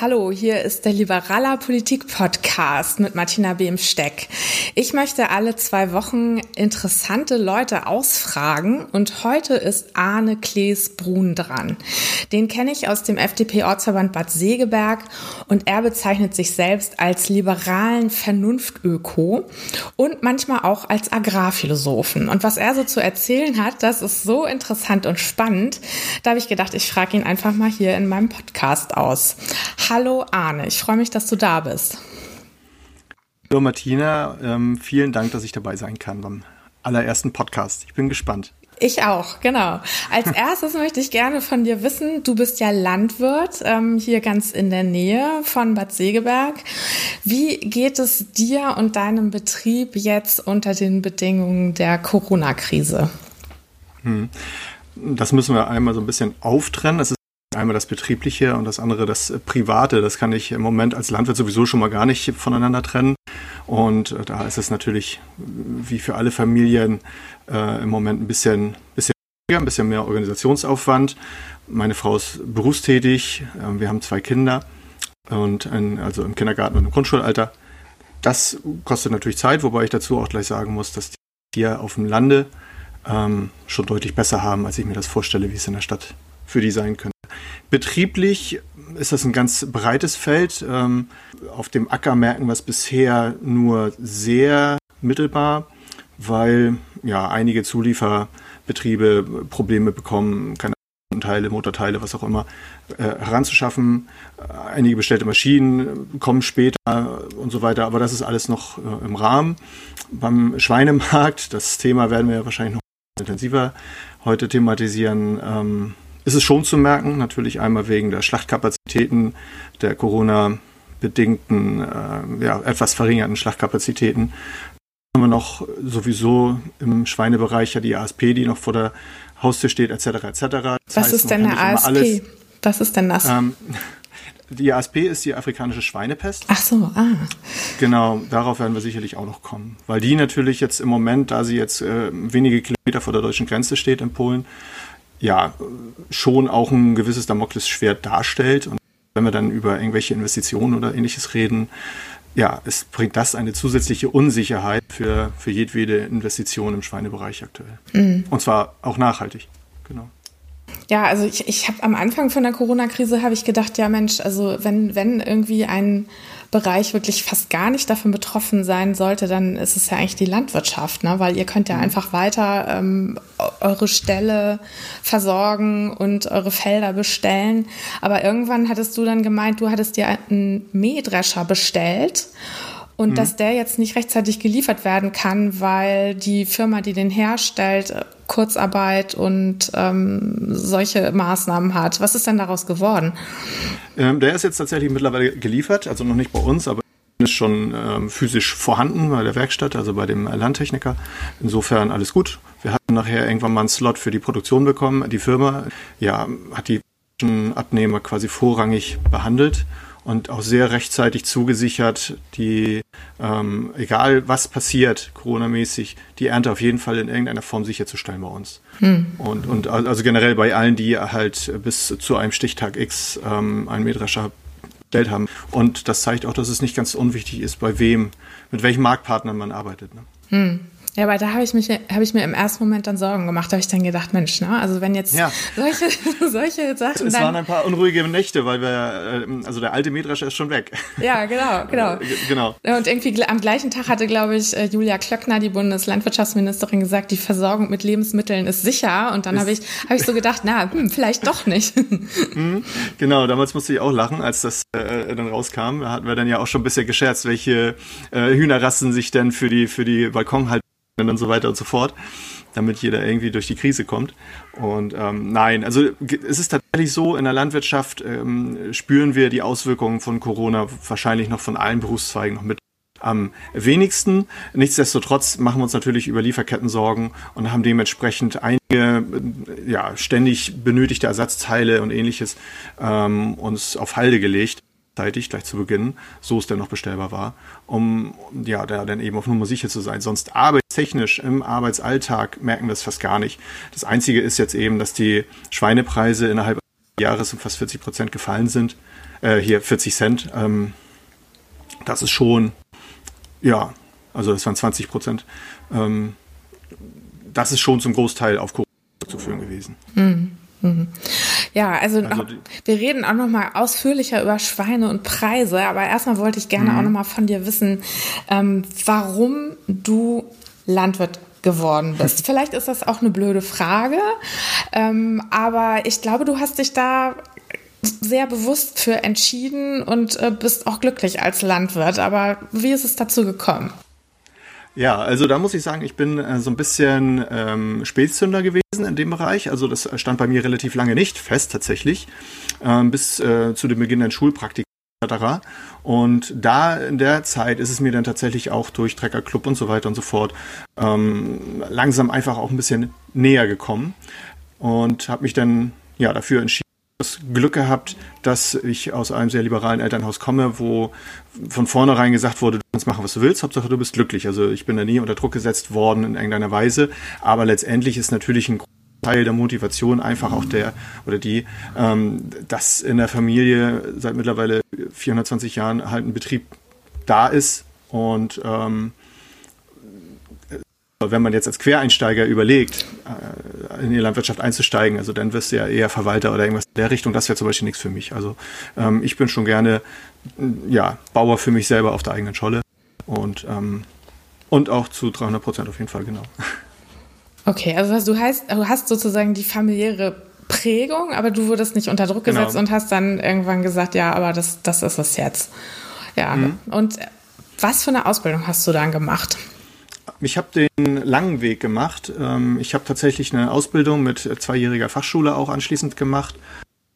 Hallo, hier ist der Liberaler Politik Podcast mit Martina Behm-Steck. Ich möchte alle zwei Wochen interessante Leute ausfragen und heute ist Arne Klees-Brun dran. Den kenne ich aus dem FDP-Ortsverband Bad Segeberg und er bezeichnet sich selbst als liberalen Vernunftöko und manchmal auch als Agrarphilosophen. Und was er so zu erzählen hat, das ist so interessant und spannend. Da habe ich gedacht, ich frage ihn einfach mal hier in meinem Podcast aus. Hallo Arne, ich freue mich, dass du da bist. Hallo Martina, ähm, vielen Dank, dass ich dabei sein kann beim allerersten Podcast. Ich bin gespannt. Ich auch, genau. Als erstes möchte ich gerne von dir wissen, du bist ja Landwirt ähm, hier ganz in der Nähe von Bad Segeberg. Wie geht es dir und deinem Betrieb jetzt unter den Bedingungen der Corona-Krise? Hm. Das müssen wir einmal so ein bisschen auftrennen. Es ist Einmal das Betriebliche und das andere das Private. Das kann ich im Moment als Landwirt sowieso schon mal gar nicht voneinander trennen. Und äh, da ist es natürlich wie für alle Familien äh, im Moment ein bisschen, bisschen, ein bisschen mehr Organisationsaufwand. Meine Frau ist berufstätig. Äh, wir haben zwei Kinder und ein, also im Kindergarten und im Grundschulalter. Das kostet natürlich Zeit, wobei ich dazu auch gleich sagen muss, dass die hier auf dem Lande ähm, schon deutlich besser haben, als ich mir das vorstelle, wie es in der Stadt für die sein könnte. Betrieblich ist das ein ganz breites Feld. Ähm, auf dem Acker merken wir es bisher nur sehr mittelbar, weil ja einige Zulieferbetriebe Probleme bekommen, keine Teile, Motorteile, was auch immer, äh, heranzuschaffen. Einige bestellte Maschinen kommen später und so weiter, aber das ist alles noch äh, im Rahmen. Beim Schweinemarkt, das Thema werden wir wahrscheinlich noch intensiver heute thematisieren, ähm, ist es schon zu merken, natürlich einmal wegen der Schlachtkapazitäten, der Corona-bedingten, äh, ja, etwas verringerten Schlachtkapazitäten. Haben wir noch sowieso im Schweinebereich ja die ASP, die noch vor der Haustür steht, etc. etc. Das Was heißt, ist denn eine ASP? Was ist denn das? Ähm, die ASP ist die afrikanische Schweinepest. Ach so, ah. Genau, darauf werden wir sicherlich auch noch kommen. Weil die natürlich jetzt im Moment, da sie jetzt äh, wenige Kilometer vor der deutschen Grenze steht in Polen, ja schon auch ein gewisses Damoklesschwert darstellt. Und wenn wir dann über irgendwelche Investitionen oder ähnliches reden, ja, es bringt das eine zusätzliche Unsicherheit für, für jedwede Investition im Schweinebereich aktuell. Mhm. Und zwar auch nachhaltig. Genau. Ja, also ich, ich habe am Anfang von der Corona-Krise habe ich gedacht, ja Mensch, also wenn, wenn irgendwie ein Bereich wirklich fast gar nicht davon betroffen sein sollte, dann ist es ja eigentlich die Landwirtschaft, ne? weil ihr könnt ja mhm. einfach weiter ähm, eure Ställe versorgen und eure Felder bestellen. Aber irgendwann hattest du dann gemeint, du hattest dir einen Mähdrescher bestellt und mhm. dass der jetzt nicht rechtzeitig geliefert werden kann, weil die Firma, die den herstellt, Kurzarbeit und ähm, solche Maßnahmen hat. Was ist denn daraus geworden? Ähm, der ist jetzt tatsächlich mittlerweile geliefert, also noch nicht bei uns, aber ist schon ähm, physisch vorhanden bei der Werkstatt, also bei dem Landtechniker. Insofern alles gut. Wir hatten nachher irgendwann mal einen Slot für die Produktion bekommen. Die Firma ja, hat die Abnehmer quasi vorrangig behandelt und auch sehr rechtzeitig zugesichert, die, ähm, egal was passiert, Corona-mäßig, die Ernte auf jeden Fall in irgendeiner Form sicherzustellen bei uns. Hm. Und, und also generell bei allen, die halt bis zu einem Stichtag X ähm, einen Mähdrescher bestellt haben. Und das zeigt auch, dass es nicht ganz unwichtig ist, bei wem, mit welchen Marktpartnern man arbeitet. Ne? Hm. Ja, aber da habe ich, mich, hab ich mir im ersten Moment dann Sorgen gemacht. Da habe ich dann gedacht, Mensch, ne? also wenn jetzt ja. solche, solche Sachen. Es waren ein paar unruhige Nächte, weil wir, äh, also der alte Mähdrescher ist schon weg. Ja, genau, genau. Äh, genau. Und irgendwie am gleichen Tag hatte, glaube ich, äh, Julia Klöckner, die Bundeslandwirtschaftsministerin, gesagt, die Versorgung mit Lebensmitteln ist sicher. Und dann habe ich, hab ich so gedacht, na, hm, vielleicht doch nicht. Mhm, genau, damals musste ich auch lachen, als das äh, dann rauskam. Da hatten wir dann ja auch schon ein bisschen gescherzt, welche äh, Hühnerrassen sich denn für die, für die Balkonhaltung und so weiter und so fort, damit jeder irgendwie durch die Krise kommt. Und ähm, nein, also es ist tatsächlich so, in der Landwirtschaft ähm, spüren wir die Auswirkungen von Corona wahrscheinlich noch von allen Berufszweigen noch mit am wenigsten. Nichtsdestotrotz machen wir uns natürlich über Lieferketten Sorgen und haben dementsprechend einige ja, ständig benötigte Ersatzteile und ähnliches ähm, uns auf Halde gelegt zeitig, gleich zu Beginn, so es denn noch bestellbar war, um ja, da dann eben auf Nummer sicher zu sein. Sonst arbeitstechnisch im Arbeitsalltag merken wir es fast gar nicht. Das Einzige ist jetzt eben, dass die Schweinepreise innerhalb Jahres um fast 40 Prozent gefallen sind. Äh, hier 40 Cent. Ähm, das ist schon, ja, also das waren 20 Prozent. Ähm, das ist schon zum Großteil auf Corona zu führen gewesen. Mhm. Mhm. Ja, also, also wir reden auch noch mal ausführlicher über Schweine und Preise, aber erstmal wollte ich gerne mhm. auch noch mal von dir wissen, ähm, warum du Landwirt geworden bist. Vielleicht ist das auch eine blöde Frage, ähm, aber ich glaube, du hast dich da sehr bewusst für entschieden und äh, bist auch glücklich als Landwirt. Aber wie ist es dazu gekommen? Ja, also da muss ich sagen, ich bin äh, so ein bisschen ähm, Spätzünder gewesen in dem Bereich. Also das stand bei mir relativ lange nicht fest tatsächlich, ähm, bis äh, zu dem Beginn der Schulpraktik etc. Und da in der Zeit ist es mir dann tatsächlich auch durch Treckerclub und so weiter und so fort ähm, langsam einfach auch ein bisschen näher gekommen und habe mich dann ja dafür entschieden, das Glück gehabt, dass ich aus einem sehr liberalen Elternhaus komme, wo von vornherein gesagt wurde, du kannst machen, was du willst, Hauptsache du bist glücklich. Also ich bin da nie unter Druck gesetzt worden in irgendeiner Weise, aber letztendlich ist natürlich ein Teil der Motivation einfach auch der oder die, ähm, dass in der Familie seit mittlerweile 420 Jahren halt ein Betrieb da ist und ähm, wenn man jetzt als Quereinsteiger überlegt, äh, in die Landwirtschaft einzusteigen, also dann wirst du ja eher Verwalter oder irgendwas in der Richtung. Das wäre zum Beispiel nichts für mich. Also ähm, ich bin schon gerne ja, Bauer für mich selber auf der eigenen Scholle und, ähm, und auch zu 300 Prozent auf jeden Fall, genau. Okay, also du, heißt, du hast sozusagen die familiäre Prägung, aber du wurdest nicht unter Druck gesetzt genau. und hast dann irgendwann gesagt, ja, aber das, das ist es jetzt. Ja, mhm. und was für eine Ausbildung hast du dann gemacht? Ich habe den langen Weg gemacht. Ähm, ich habe tatsächlich eine Ausbildung mit zweijähriger Fachschule auch anschließend gemacht.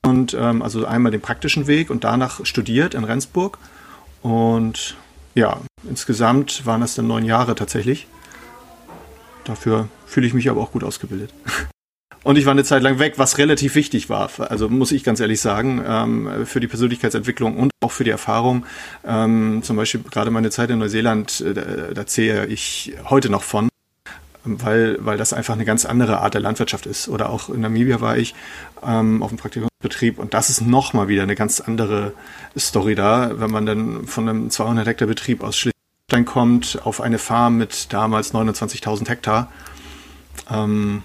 Und ähm, also einmal den praktischen Weg und danach studiert in Rendsburg. Und ja, insgesamt waren das dann neun Jahre tatsächlich. Dafür fühle ich mich aber auch gut ausgebildet. Und ich war eine Zeit lang weg, was relativ wichtig war. Also muss ich ganz ehrlich sagen, ähm, für die Persönlichkeitsentwicklung und auch für die Erfahrung. Ähm, zum Beispiel gerade meine Zeit in Neuseeland, äh, da, zähle ich heute noch von, weil, weil das einfach eine ganz andere Art der Landwirtschaft ist. Oder auch in Namibia war ich ähm, auf dem Praktikumsbetrieb und das ist nochmal wieder eine ganz andere Story da, wenn man dann von einem 200 Hektar Betrieb aus Schleswig kommt auf eine Farm mit damals 29.000 Hektar. Ähm,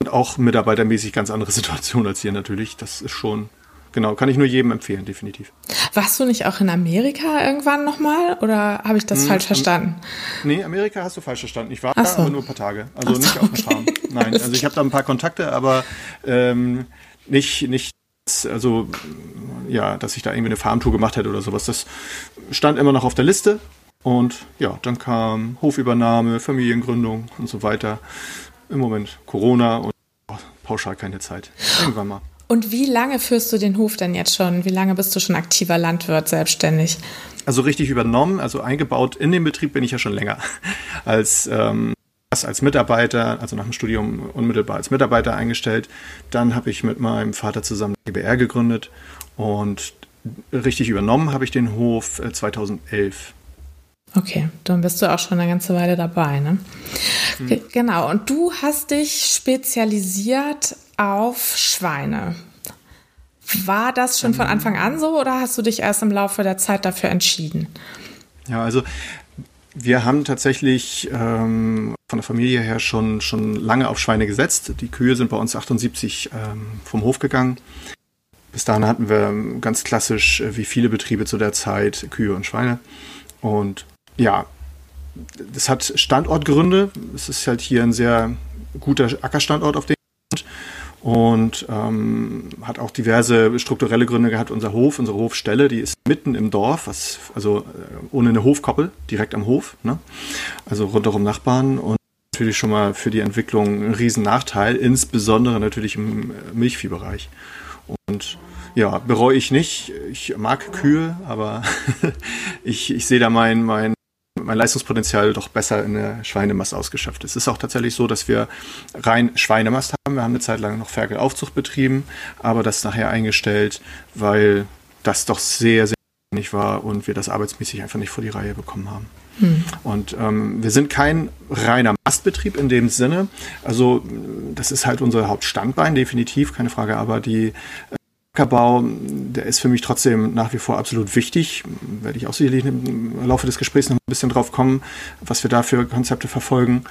und auch mitarbeitermäßig ganz andere Situation als hier natürlich. Das ist schon, genau, kann ich nur jedem empfehlen, definitiv. Warst du nicht auch in Amerika irgendwann nochmal oder habe ich das hm, falsch verstanden? Nee, Amerika hast du falsch verstanden. Ich war so. da aber nur ein paar Tage. Also so, nicht auf der Farm. Nein, also ich habe da ein paar Kontakte, aber ähm, nicht, nicht also ja, dass ich da irgendwie eine Farmtour gemacht hätte oder sowas. Das stand immer noch auf der Liste. Und ja, dann kam Hofübernahme, Familiengründung und so weiter im Moment Corona und pauschal keine Zeit. Irgendwann mal. Und wie lange führst du den Hof denn jetzt schon? Wie lange bist du schon aktiver Landwirt selbstständig? Also richtig übernommen, also eingebaut in den Betrieb bin ich ja schon länger. Als, ähm, als Mitarbeiter, also nach dem Studium unmittelbar als Mitarbeiter eingestellt. Dann habe ich mit meinem Vater zusammen GBR gegründet und richtig übernommen habe ich den Hof 2011. Okay, dann bist du auch schon eine ganze Weile dabei, ne? Mhm. Genau, und du hast dich spezialisiert auf Schweine. War das schon von Anfang an so oder hast du dich erst im Laufe der Zeit dafür entschieden? Ja, also wir haben tatsächlich ähm, von der Familie her schon, schon lange auf Schweine gesetzt. Die Kühe sind bei uns 78 ähm, vom Hof gegangen. Bis dahin hatten wir ganz klassisch, äh, wie viele Betriebe zu der Zeit, Kühe und Schweine. Und ja, das hat Standortgründe. Es ist halt hier ein sehr guter Ackerstandort auf dem und ähm, hat auch diverse strukturelle Gründe gehabt. Unser Hof, unsere Hofstelle, die ist mitten im Dorf, was, also äh, ohne eine Hofkoppel, direkt am Hof, ne? also rundherum Nachbarn und natürlich schon mal für die Entwicklung ein Riesennachteil, insbesondere natürlich im Milchviehbereich. Und ja, bereue ich nicht. Ich mag Kühe, aber ich, ich sehe da mein, mein mein Leistungspotenzial doch besser in der Schweinemast ausgeschöpft ist. Es ist auch tatsächlich so, dass wir rein Schweinemast haben. Wir haben eine Zeit lang noch Ferkelaufzucht betrieben, aber das nachher eingestellt, weil das doch sehr, sehr nicht war und wir das arbeitsmäßig einfach nicht vor die Reihe bekommen haben. Hm. Und ähm, wir sind kein reiner Mastbetrieb in dem Sinne. Also das ist halt unser Hauptstandbein, definitiv, keine Frage. Aber die Ackerbau, der ist für mich trotzdem nach wie vor absolut wichtig. Werde ich auch sicherlich im Laufe des Gesprächs noch ein bisschen drauf kommen, was wir da für Konzepte verfolgen.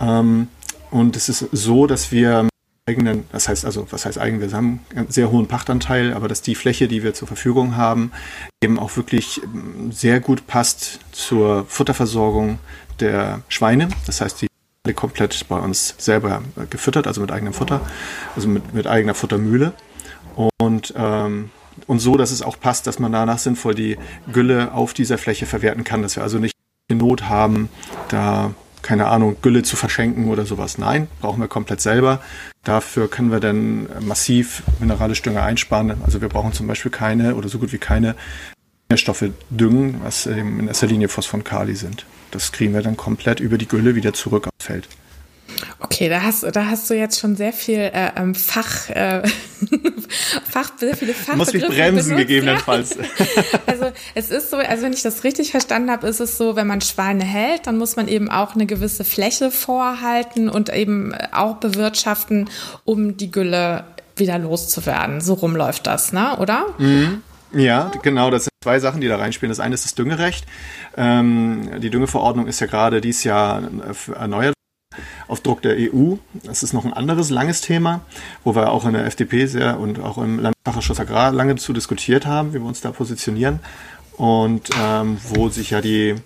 Ähm, und es ist so, dass wir eigenen, das heißt also, was heißt eigen, wir haben einen sehr hohen Pachtanteil, aber dass die Fläche, die wir zur Verfügung haben, eben auch wirklich sehr gut passt zur Futterversorgung der Schweine. Das heißt, die alle komplett bei uns selber gefüttert, also mit eigenem Futter, also mit, mit eigener Futtermühle. Und, ähm, und so, dass es auch passt, dass man danach sinnvoll die Gülle auf dieser Fläche verwerten kann, dass wir also nicht Not haben, da keine Ahnung, Gülle zu verschenken oder sowas. Nein, brauchen wir komplett selber. Dafür können wir dann massiv mineralische Dünger einsparen. Also wir brauchen zum Beispiel keine oder so gut wie keine Nährstoffe düngen, was eben in erster Linie Phosphor und Kali sind. Das kriegen wir dann komplett über die Gülle wieder zurück aufs Feld. Okay, da hast, da hast du jetzt schon sehr viel äh, ähm, Fach, äh, Fach, sehr viele Fachbegriffe Muss mich bremsen benutzt, gegebenenfalls. also es ist so, also wenn ich das richtig verstanden habe, ist es so, wenn man Schweine hält, dann muss man eben auch eine gewisse Fläche vorhalten und eben auch bewirtschaften, um die Gülle wieder loszuwerden. So rumläuft das, ne? Oder? Mhm. Ja, genau. Das sind zwei Sachen, die da reinspielen. Das eine ist das Düngerecht. Ähm, die Düngeverordnung ist ja gerade dieses Jahr erneuert auf Druck der EU. Das ist noch ein anderes langes Thema, wo wir auch in der FDP sehr und auch im Landesfachausschuss Agrar lange zu diskutiert haben, wie wir uns da positionieren und ähm, wo sich ja die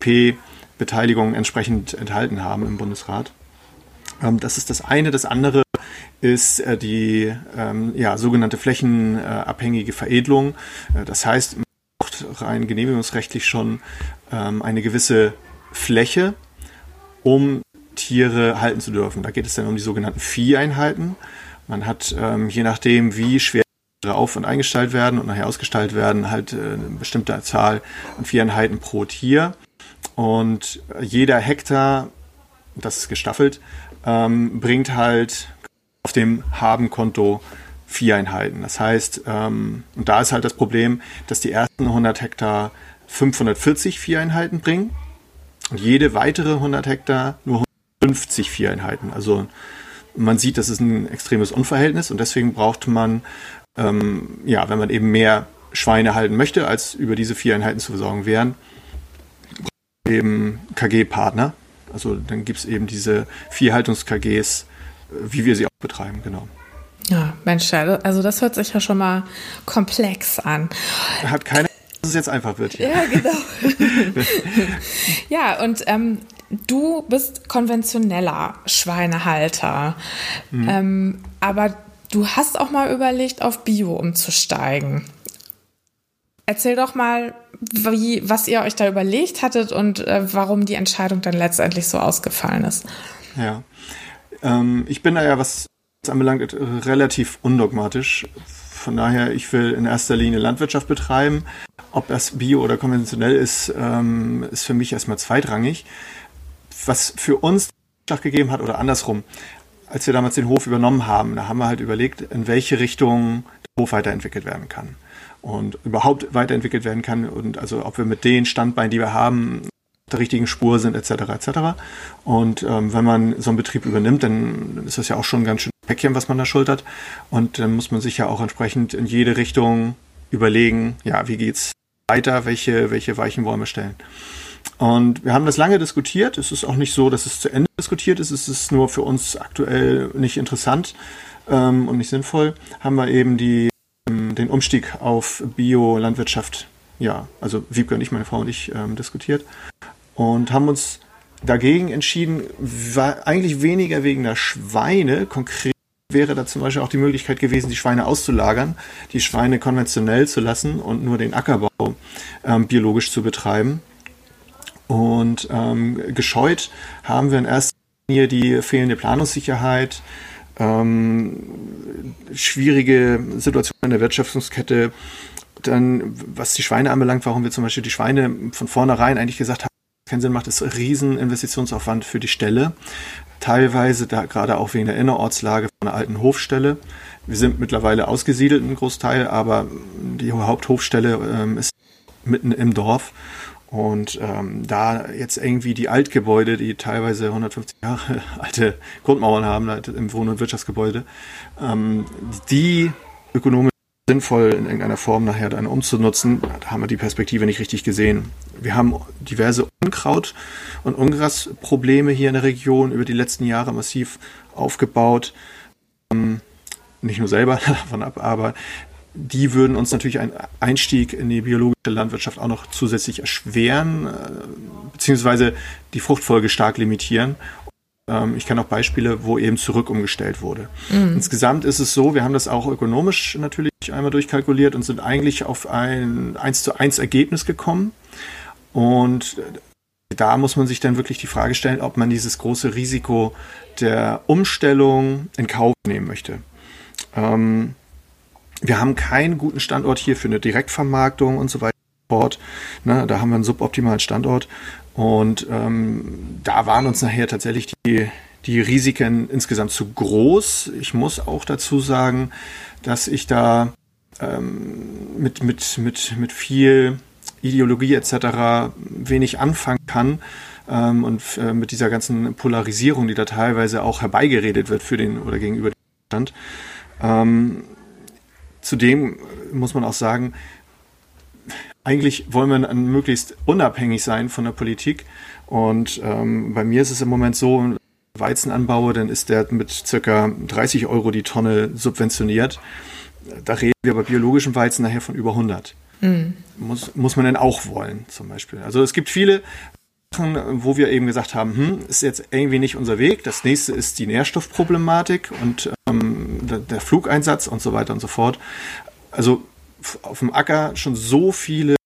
P-Beteiligungen entsprechend enthalten haben im Bundesrat. Ähm, das ist das eine. Das andere ist äh, die ähm, ja, sogenannte flächenabhängige Veredelung. Äh, das heißt, man braucht rein genehmigungsrechtlich schon ähm, eine gewisse Fläche, um Tiere halten zu dürfen. Da geht es dann um die sogenannten Vieheinheiten. Man hat, ähm, je nachdem, wie schwer auf- und eingestellt werden und nachher ausgestellt werden, halt äh, eine bestimmte Zahl an Vieheinheiten pro Tier. Und jeder Hektar, das ist gestaffelt, ähm, bringt halt auf dem Habenkonto Vieheinheiten. Das heißt, ähm, und da ist halt das Problem, dass die ersten 100 Hektar 540 Vieheinheiten bringen und jede weitere 100 Hektar nur 50 Vieheinheiten. Also man sieht, das ist ein extremes Unverhältnis und deswegen braucht man, ähm, ja, wenn man eben mehr Schweine halten möchte, als über diese Vieheinheiten zu versorgen wären, eben KG-Partner. Also dann gibt es eben diese Viehhaltungs-KGs, wie wir sie auch betreiben, genau. Ja, Mensch, also das hört sich ja schon mal komplex an. Hat keine dass es jetzt einfach wird. Hier. Ja, genau. ja, und ähm, du bist konventioneller Schweinehalter, mhm. ähm, aber du hast auch mal überlegt, auf Bio umzusteigen. Erzähl doch mal, wie, was ihr euch da überlegt hattet und äh, warum die Entscheidung dann letztendlich so ausgefallen ist. Ja, ähm, ich bin da ja, was das anbelangt, relativ undogmatisch. Von daher, ich will in erster Linie Landwirtschaft betreiben. Ob das bio oder konventionell ist, ähm, ist für mich erstmal zweitrangig was für uns Schlag gegeben hat oder andersrum, als wir damals den Hof übernommen haben, da haben wir halt überlegt, in welche Richtung der Hof weiterentwickelt werden kann und überhaupt weiterentwickelt werden kann und also ob wir mit den Standbeinen, die wir haben, der richtigen Spur sind etc. etc. Und ähm, wenn man so einen Betrieb übernimmt, dann ist das ja auch schon ein ganz schön Päckchen, was man da schultert und dann muss man sich ja auch entsprechend in jede Richtung überlegen, ja, wie geht's weiter, welche welche Weichen wollen wir stellen. Und wir haben das lange diskutiert. Es ist auch nicht so, dass es zu Ende diskutiert ist. Es ist nur für uns aktuell nicht interessant ähm, und nicht sinnvoll. Haben wir eben die, ähm, den Umstieg auf Bio-Landwirtschaft, ja, also Wiebke und ich, meine Frau und ich, ähm, diskutiert. Und haben uns dagegen entschieden, war eigentlich weniger wegen der Schweine. Konkret wäre da zum Beispiel auch die Möglichkeit gewesen, die Schweine auszulagern, die Schweine konventionell zu lassen und nur den Ackerbau ähm, biologisch zu betreiben. Und ähm, gescheut haben wir in erster Linie die fehlende Planungssicherheit, ähm, schwierige Situationen in der Wertschöpfungskette. Dann, was die Schweine anbelangt, warum wir zum Beispiel die Schweine von vornherein eigentlich gesagt haben, keinen Sinn macht, ist Rieseninvestitionsaufwand für die Stelle. Teilweise da gerade auch wegen der Innerortslage von einer alten Hofstelle. Wir sind mittlerweile ausgesiedelt, ein Großteil, aber die Haupthofstelle ähm, ist mitten im Dorf. Und ähm, da jetzt irgendwie die Altgebäude, die teilweise 150 Jahre alte Grundmauern haben, halt im Wohn- und Wirtschaftsgebäude, ähm, die ökonomisch sinnvoll in irgendeiner Form nachher dann umzunutzen, da haben wir die Perspektive nicht richtig gesehen. Wir haben diverse Unkraut- und Ungrasprobleme hier in der Region über die letzten Jahre massiv aufgebaut. Ähm, nicht nur selber davon ab, aber die würden uns natürlich einen Einstieg in die biologische Landwirtschaft auch noch zusätzlich erschweren, äh, beziehungsweise die Fruchtfolge stark limitieren. Ähm, ich kenne auch Beispiele, wo eben zurück umgestellt wurde. Mhm. Insgesamt ist es so, wir haben das auch ökonomisch natürlich einmal durchkalkuliert und sind eigentlich auf ein 1 zu 1 Ergebnis gekommen. Und da muss man sich dann wirklich die Frage stellen, ob man dieses große Risiko der Umstellung in Kauf nehmen möchte. Ähm, wir haben keinen guten Standort hier für eine Direktvermarktung und so weiter. Ne, da haben wir einen suboptimalen Standort. Und ähm, da waren uns nachher tatsächlich die, die Risiken insgesamt zu groß. Ich muss auch dazu sagen, dass ich da ähm, mit, mit, mit, mit viel Ideologie etc. wenig anfangen kann. Ähm, und äh, mit dieser ganzen Polarisierung, die da teilweise auch herbeigeredet wird für den oder gegenüber dem Stand. Ähm, zudem muss man auch sagen, eigentlich wollen wir möglichst unabhängig sein von der Politik. Und ähm, bei mir ist es im Moment so, Weizen anbaue, dann ist der mit circa 30 Euro die Tonne subventioniert. Da reden wir bei biologischem Weizen nachher von über 100. Mhm. Muss, muss man denn auch wollen, zum Beispiel. Also es gibt viele wo wir eben gesagt haben, hm, ist jetzt irgendwie nicht unser Weg. Das nächste ist die Nährstoffproblematik und ähm, der, Flugeinsatz und so weiter und so fort. Also auf dem Acker schon so viele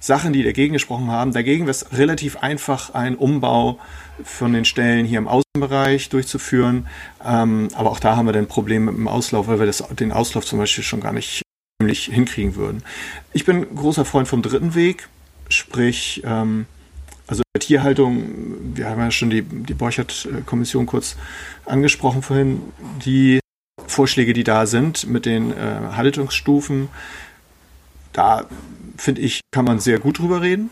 Sachen, die dagegen gesprochen haben. Dagegen wäre es relativ einfach, einen Umbau von den Stellen hier im Außenbereich durchzuführen. Ähm, aber auch da haben wir dann Probleme mit dem Auslauf, weil wir das, den Auslauf zum Beispiel schon gar nicht hinkriegen würden. Ich bin großer Freund vom dritten Weg, sprich, ähm, also Tierhaltung, wir haben ja schon die, die Borchert-Kommission kurz angesprochen vorhin, die Vorschläge, die da sind mit den äh, Haltungsstufen, da finde ich, kann man sehr gut drüber reden.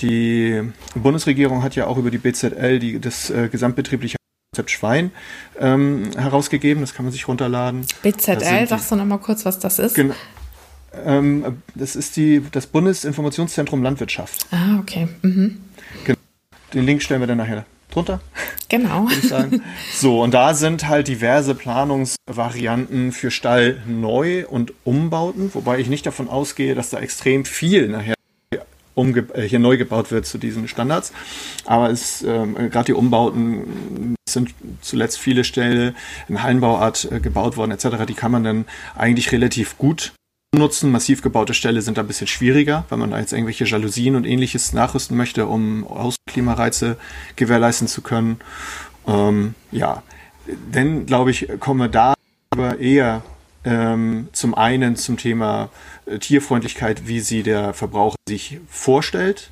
Die Bundesregierung hat ja auch über die BZL die, das äh, gesamtbetriebliche Konzept Schwein ähm, herausgegeben. Das kann man sich runterladen. BZL, sagst du noch mal kurz, was das ist? Genau. Ähm, das ist die, das Bundesinformationszentrum Landwirtschaft. Ah, okay. Mhm. Genau. Den Link stellen wir dann nachher drunter. Genau. So, und da sind halt diverse Planungsvarianten für Stall neu und Umbauten, wobei ich nicht davon ausgehe, dass da extrem viel nachher äh, hier neu gebaut wird zu diesen Standards. Aber es ähm, gerade die Umbauten sind zuletzt viele Ställe in Hallenbauart äh, gebaut worden etc. Die kann man dann eigentlich relativ gut nutzen. Massiv gebaute Ställe sind da ein bisschen schwieriger, wenn man da jetzt irgendwelche Jalousien und ähnliches nachrüsten möchte, um Außenklimareize gewährleisten zu können. Ähm, ja, denn glaube ich, kommen wir da aber eher ähm, zum einen zum Thema äh, Tierfreundlichkeit, wie sie der Verbraucher sich vorstellt,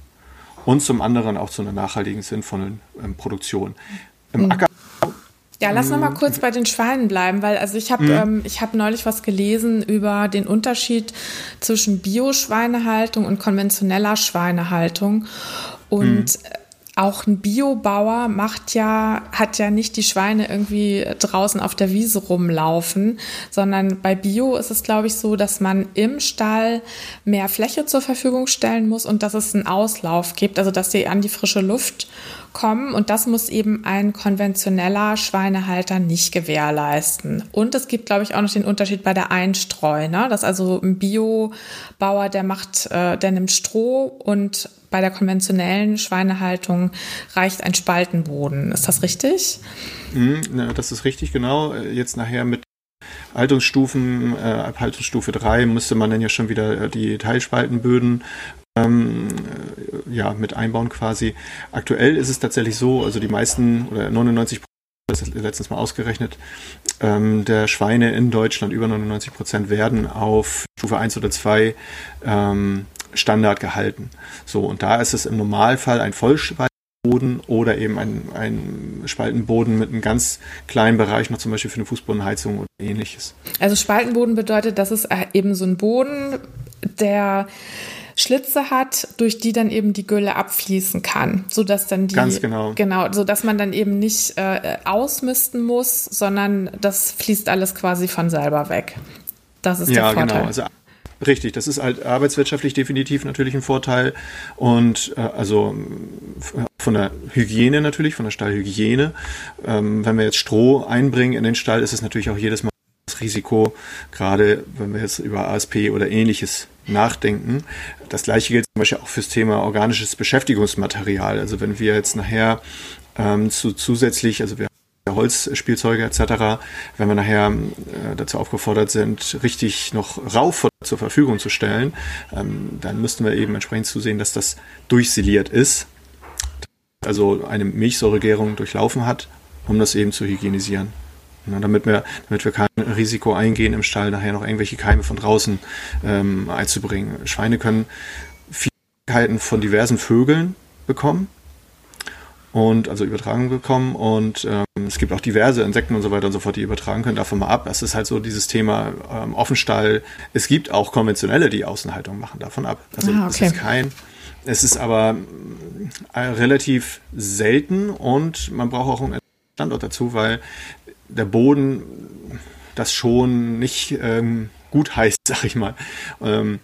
und zum anderen auch zu einer nachhaltigen, sinnvollen ähm, Produktion. Im mhm. Acker ja, lass noch mal kurz bei den Schweinen bleiben, weil also ich habe mhm. ähm, ich habe neulich was gelesen über den Unterschied zwischen Bio-Schweinehaltung und konventioneller Schweinehaltung. Und mhm auch ein Biobauer macht ja, hat ja nicht die Schweine irgendwie draußen auf der Wiese rumlaufen, sondern bei Bio ist es, glaube ich, so, dass man im Stall mehr Fläche zur Verfügung stellen muss und dass es einen Auslauf gibt, also dass sie an die frische Luft kommen und das muss eben ein konventioneller Schweinehalter nicht gewährleisten. Und es gibt, glaube ich, auch noch den Unterschied bei der Einstreu, ne? dass also ein Biobauer, der macht, äh, der nimmt Stroh und bei der konventionellen Schweinehaltung reicht ein Spaltenboden. Ist das richtig? Na, das ist richtig, genau. Jetzt nachher mit Haltungsstufen, äh, ab Haltungsstufe 3 müsste man dann ja schon wieder äh, die Teilspaltenböden ähm, äh, ja, mit einbauen quasi. Aktuell ist es tatsächlich so, also die meisten oder 99% das ist letztens mal ausgerechnet, ähm, der Schweine in Deutschland, über 99 Prozent, werden auf Stufe 1 oder 2 ähm, Standard gehalten. So, und da ist es im Normalfall ein Vollspaltenboden oder eben ein, ein Spaltenboden mit einem ganz kleinen Bereich, noch zum Beispiel für eine Fußbodenheizung oder ähnliches. Also Spaltenboden bedeutet, dass es äh, eben so ein Boden, der Schlitze hat, durch die dann eben die Gülle abfließen kann, so dass dann die ganz genau genau, so dass man dann eben nicht äh, ausmisten muss, sondern das fließt alles quasi von selber weg. Das ist ja, der Vorteil. Genau. Also Richtig, das ist halt arbeitswirtschaftlich definitiv natürlich ein Vorteil und äh, also von der Hygiene natürlich, von der Stallhygiene. Ähm, wenn wir jetzt Stroh einbringen in den Stall, ist es natürlich auch jedes Mal das Risiko, gerade wenn wir jetzt über ASP oder ähnliches nachdenken. Das gleiche gilt zum Beispiel auch fürs Thema organisches Beschäftigungsmaterial. Also wenn wir jetzt nachher ähm, zu zusätzlich, also wir Holzspielzeuge etc., wenn wir nachher äh, dazu aufgefordert sind, richtig noch Raufutter zur Verfügung zu stellen, ähm, dann müssten wir eben entsprechend zusehen, dass das durchsiliert ist, also eine Milchsäuregärung durchlaufen hat, um das eben zu hygienisieren. Damit, wir, damit wir kein Risiko eingehen, im Stall nachher noch irgendwelche Keime von draußen ähm, einzubringen. Schweine können Fähigkeiten von diversen Vögeln bekommen und also übertragen bekommen und ähm, es gibt auch diverse Insekten und so weiter und so fort, die übertragen können. Davon mal ab. Das ist halt so dieses Thema ähm, Offenstall. Es gibt auch konventionelle, die Außenhaltung machen. Davon ab. Also ah, okay. es ist kein. Es ist aber äh, relativ selten und man braucht auch einen Standort dazu, weil der Boden das schon nicht ähm, gut heißt, sag ich mal. Ähm,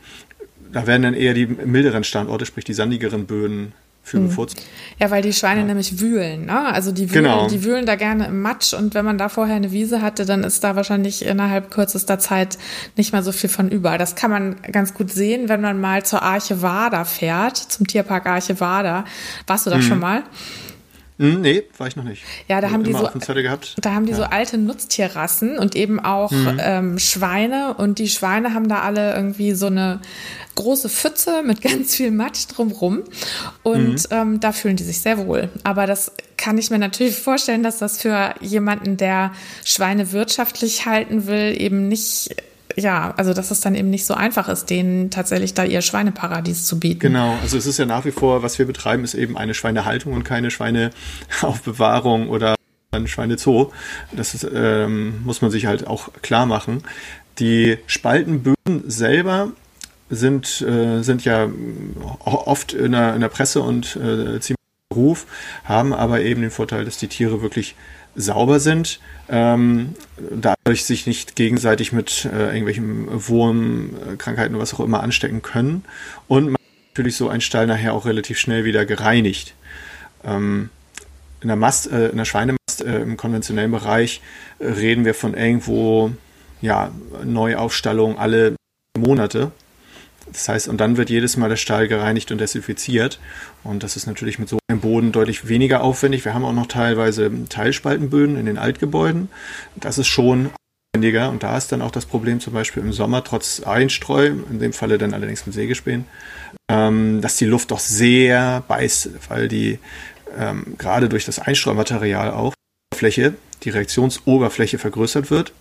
da werden dann eher die milderen Standorte, sprich die sandigeren Böden für hm. bevorzugt. Ja, weil die Schweine ja. nämlich wühlen, ne? Also die wühlen, genau. die wühlen da gerne im Matsch und wenn man da vorher eine Wiese hatte, dann ist da wahrscheinlich innerhalb kürzester Zeit nicht mehr so viel von über. Das kann man ganz gut sehen, wenn man mal zur Arche Wader fährt, zum Tierpark Arche Wader. Warst du da hm. schon mal? Hm, nee, war ich noch nicht. Ja, da haben die so, da haben die ja. so alte Nutztierrassen und eben auch mhm. ähm, Schweine und die Schweine haben da alle irgendwie so eine große Pfütze mit ganz viel Matsch drumrum und mhm. ähm, da fühlen die sich sehr wohl. Aber das kann ich mir natürlich vorstellen, dass das für jemanden, der Schweine wirtschaftlich halten will, eben nicht ja, also dass es dann eben nicht so einfach ist, denen tatsächlich da ihr Schweineparadies zu bieten. Genau, also es ist ja nach wie vor, was wir betreiben, ist eben eine Schweinehaltung und keine Schweineaufbewahrung oder ein Schweinezoo. Das ist, ähm, muss man sich halt auch klar machen. Die Spaltenböden selber sind, äh, sind ja oft in der, in der Presse und äh, ziemlich Ruf, haben aber eben den Vorteil, dass die Tiere wirklich sauber sind, ähm, dadurch sich nicht gegenseitig mit äh, irgendwelchen Wurmkrankheiten oder was auch immer anstecken können und man natürlich so ein Stall nachher auch relativ schnell wieder gereinigt. Ähm, in der Mast, äh, in der Schweinemast äh, im konventionellen Bereich äh, reden wir von irgendwo ja Neuaufstallung alle Monate das heißt, und dann wird jedes Mal der Stall gereinigt und desinfiziert. Und das ist natürlich mit so einem Boden deutlich weniger aufwendig. Wir haben auch noch teilweise Teilspaltenböden in den Altgebäuden. Das ist schon aufwendiger. Und da ist dann auch das Problem zum Beispiel im Sommer, trotz Einstreu, in dem Falle dann allerdings mit Sägespänen, ähm, dass die Luft doch sehr beißt, weil die ähm, gerade durch das Einstreumaterial auch Fläche, die Reaktionsoberfläche vergrößert wird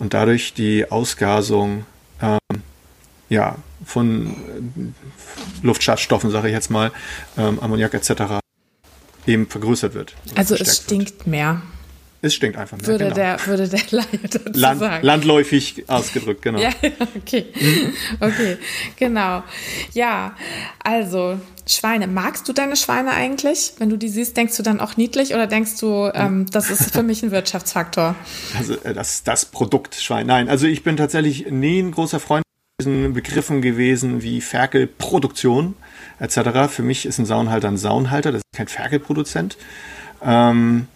und dadurch die Ausgasung ähm, ja, von äh, Luftschadstoffen, sage ich jetzt mal, ähm, Ammoniak etc. eben vergrößert wird. Also es stinkt wird. mehr. Es stinkt einfach mehr. Würde, genau. der, würde der Laie dazu Land, sagen. Landläufig ausgedrückt, genau. ja, okay. Okay, genau. Ja, also Schweine. Magst du deine Schweine eigentlich? Wenn du die siehst, denkst du dann auch niedlich oder denkst du, ähm, das ist für mich ein Wirtschaftsfaktor? Also äh, das, das Produkt Schwein. Nein, also ich bin tatsächlich nie ein großer Freund Begriffen gewesen wie Ferkelproduktion etc. Für mich ist ein Saunhalter ein Saunhalter, das ist kein Ferkelproduzent. Ähm,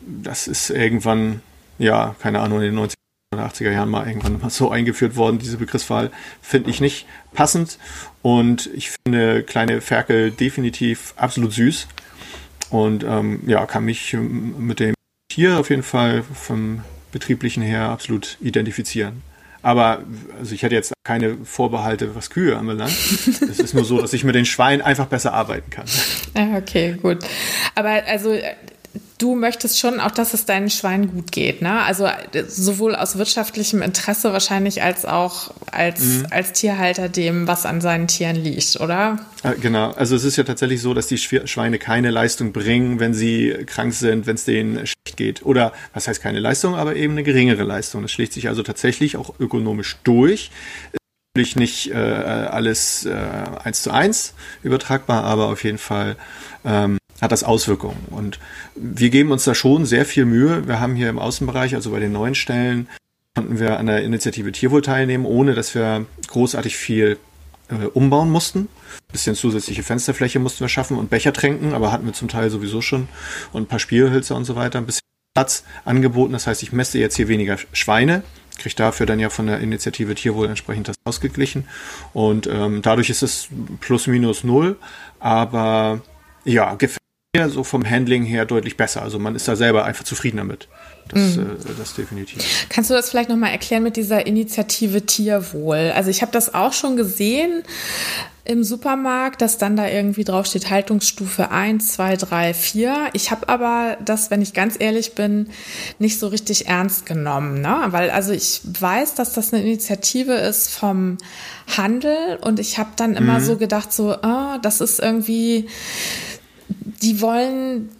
das ist irgendwann, ja, keine Ahnung, in den 90er oder 80er Jahren mal irgendwann mal so eingeführt worden, diese Begriffswahl, finde ich nicht passend. Und ich finde kleine Ferkel definitiv absolut süß. Und ähm, ja, kann mich mit dem Tier auf jeden Fall vom betrieblichen her absolut identifizieren. Aber also ich hätte jetzt keine Vorbehalte, was Kühe anbelangt. es ist nur so, dass ich mit den Schweinen einfach besser arbeiten kann. Ja, okay, gut. Aber also du möchtest schon auch, dass es deinen Schweinen gut geht, ne? Also sowohl aus wirtschaftlichem Interesse wahrscheinlich als auch als, mhm. als Tierhalter dem, was an seinen Tieren liegt, oder? Genau. Also es ist ja tatsächlich so, dass die Schweine keine Leistung bringen, wenn sie krank sind, wenn es denen schlecht geht. Oder was heißt keine Leistung, aber eben eine geringere Leistung. Das schlägt sich also tatsächlich auch ökonomisch durch natürlich nicht äh, alles äh, eins zu eins übertragbar, aber auf jeden Fall ähm, hat das Auswirkungen. Und wir geben uns da schon sehr viel Mühe. Wir haben hier im Außenbereich, also bei den neuen Stellen, konnten wir an der Initiative Tierwohl teilnehmen, ohne dass wir großartig viel äh, umbauen mussten. Ein bisschen zusätzliche Fensterfläche mussten wir schaffen und Becher tränken, aber hatten wir zum Teil sowieso schon und ein paar Spielhölzer und so weiter, ein bisschen Platz angeboten. Das heißt, ich messe jetzt hier weniger Schweine, kriege dafür dann ja von der Initiative Tierwohl entsprechend das ausgeglichen und ähm, dadurch ist es plus minus null, aber ja, gefällt mir so vom Handling her deutlich besser. Also man ist da selber einfach zufrieden damit. Das, mhm. äh, das definitiv. Kannst du das vielleicht nochmal erklären mit dieser Initiative Tierwohl? Also ich habe das auch schon gesehen im Supermarkt, dass dann da irgendwie draufsteht Haltungsstufe 1, 2, 3, 4. Ich habe aber das, wenn ich ganz ehrlich bin, nicht so richtig ernst genommen. Ne? Weil also ich weiß, dass das eine Initiative ist vom Handel und ich habe dann immer mhm. so gedacht, so, oh, das ist irgendwie, die wollen,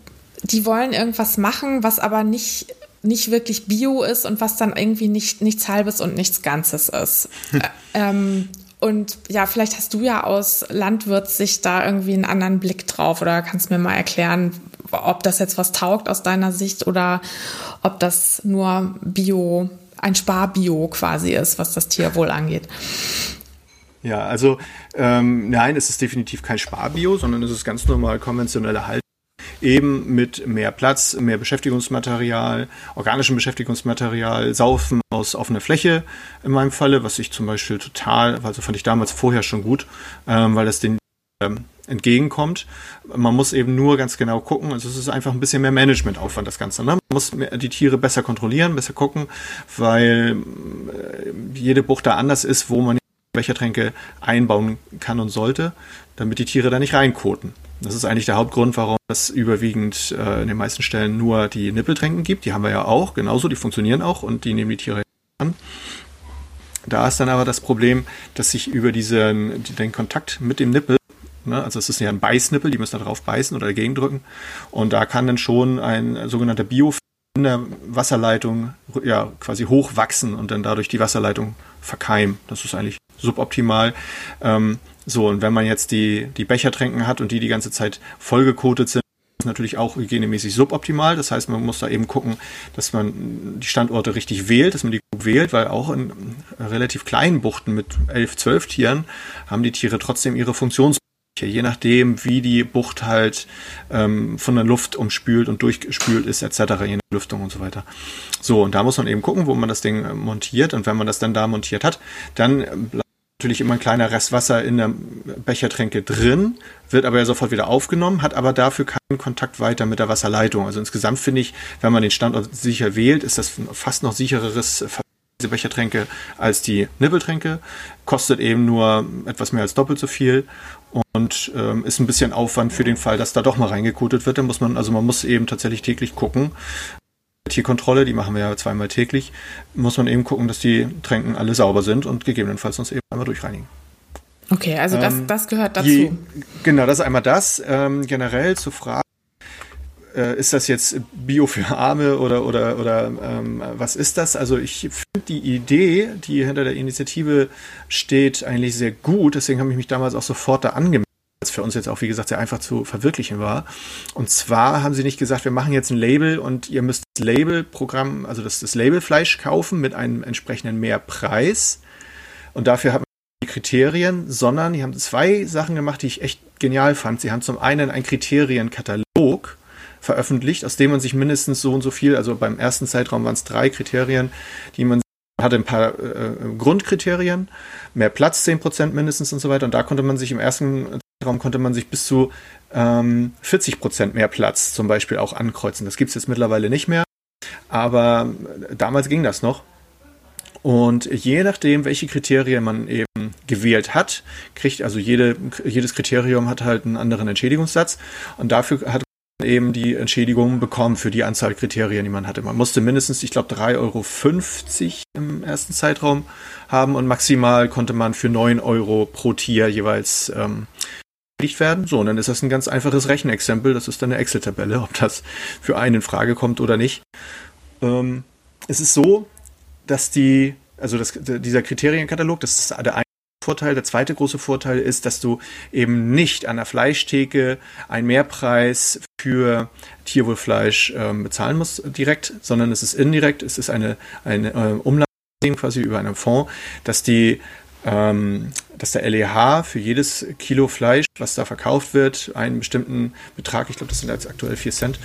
die wollen irgendwas machen, was aber nicht nicht wirklich bio ist und was dann irgendwie nicht, nichts Halbes und nichts Ganzes ist. Hm. ähm, und ja, vielleicht hast du ja aus Landwirtssicht da irgendwie einen anderen Blick drauf oder kannst mir mal erklären, ob das jetzt was taugt aus deiner Sicht oder ob das nur Bio, ein Sparbio quasi ist, was das Tierwohl angeht. Ja, also ähm, nein, es ist definitiv kein Sparbio, sondern es ist ganz normal konventionelle Haltung eben mit mehr Platz, mehr Beschäftigungsmaterial, organischem Beschäftigungsmaterial, Saufen aus offener Fläche in meinem Falle, was ich zum Beispiel total, also fand ich damals vorher schon gut, ähm, weil das den ähm, entgegenkommt. Man muss eben nur ganz genau gucken. Also es ist einfach ein bisschen mehr Managementaufwand, das Ganze. Ne? Man muss die Tiere besser kontrollieren, besser gucken, weil äh, jede Bucht da anders ist, wo man Bechertränke einbauen kann und sollte, damit die Tiere da nicht reinkoten. Das ist eigentlich der Hauptgrund, warum es überwiegend äh, in den meisten Stellen nur die Nippeltränken gibt. Die haben wir ja auch, genauso, die funktionieren auch und die nehmen die Tiere an. Da ist dann aber das Problem, dass sich über diesen, den Kontakt mit dem Nippel, ne, also es ist ja ein Beißnippel, die müssen da drauf beißen oder dagegen drücken, und da kann dann schon ein sogenannter Biofilm in der Wasserleitung ja quasi hochwachsen und dann dadurch die Wasserleitung verkeimen. Das ist eigentlich suboptimal. Ähm, so, und wenn man jetzt die, die Bechertränken hat und die die ganze Zeit vollgekotet sind, ist natürlich auch hygienemäßig suboptimal. Das heißt, man muss da eben gucken, dass man die Standorte richtig wählt, dass man die gut wählt, weil auch in relativ kleinen Buchten mit elf, zwölf Tieren haben die Tiere trotzdem ihre Funktions je nachdem, wie die Bucht halt ähm, von der Luft umspült und durchgespült ist, etc., je nach Lüftung und so weiter. So, und da muss man eben gucken, wo man das Ding montiert. Und wenn man das dann da montiert hat, dann natürlich immer ein kleiner Rest Wasser in der Bechertränke drin, wird aber ja sofort wieder aufgenommen, hat aber dafür keinen Kontakt weiter mit der Wasserleitung. Also insgesamt finde ich, wenn man den Standort sicher wählt, ist das fast noch sichereres diese Bechertränke als die Nippeltränke, kostet eben nur etwas mehr als doppelt so viel und ähm, ist ein bisschen Aufwand für den Fall, dass da doch mal reingekotet wird. Dann muss man, also man muss eben tatsächlich täglich gucken, Tierkontrolle, die machen wir ja zweimal täglich, muss man eben gucken, dass die Tränken alle sauber sind und gegebenenfalls uns eben einmal durchreinigen. Okay, also das, ähm, das gehört dazu. Je, genau, das ist einmal das. Ähm, generell zu fragen, äh, ist das jetzt Bio für Arme oder, oder, oder ähm, was ist das? Also ich finde die Idee, die hinter der Initiative steht, eigentlich sehr gut. Deswegen habe ich mich damals auch sofort da angemeldet was für uns jetzt auch, wie gesagt, sehr einfach zu verwirklichen war. Und zwar haben sie nicht gesagt, wir machen jetzt ein Label und ihr müsst das Labelprogramm, also das, das Labelfleisch kaufen mit einem entsprechenden Mehrpreis. Und dafür hat man die Kriterien, sondern die haben zwei Sachen gemacht, die ich echt genial fand. Sie haben zum einen einen Kriterienkatalog veröffentlicht, aus dem man sich mindestens so und so viel, also beim ersten Zeitraum waren es drei Kriterien, die man hatte ein paar äh, Grundkriterien, mehr Platz 10% mindestens und so weiter. Und da konnte man sich im ersten Raum konnte man sich bis zu ähm, 40 Prozent mehr Platz zum Beispiel auch ankreuzen. Das gibt es jetzt mittlerweile nicht mehr, aber damals ging das noch. Und je nachdem, welche Kriterien man eben gewählt hat, kriegt also jede, jedes Kriterium hat halt einen anderen Entschädigungssatz und dafür hat man eben die Entschädigung bekommen für die Anzahl Kriterien, die man hatte. Man musste mindestens, ich glaube, 3,50 Euro im ersten Zeitraum haben und maximal konnte man für 9 Euro pro Tier jeweils ähm, werden. So, und dann ist das ein ganz einfaches Rechenexempel. Das ist dann eine Excel-Tabelle, ob das für einen in Frage kommt oder nicht. Ähm, es ist so, dass die, also das, dieser Kriterienkatalog, das ist der eine Vorteil. Der zweite große Vorteil ist, dass du eben nicht an der Fleischtheke einen Mehrpreis für Tierwohlfleisch ähm, bezahlen musst direkt, sondern es ist indirekt. Es ist eine, eine äh, Umlage quasi über einen Fonds, dass die ähm, dass der LEH für jedes Kilo Fleisch, was da verkauft wird, einen bestimmten Betrag, ich glaube, das sind jetzt aktuell 4 Cent,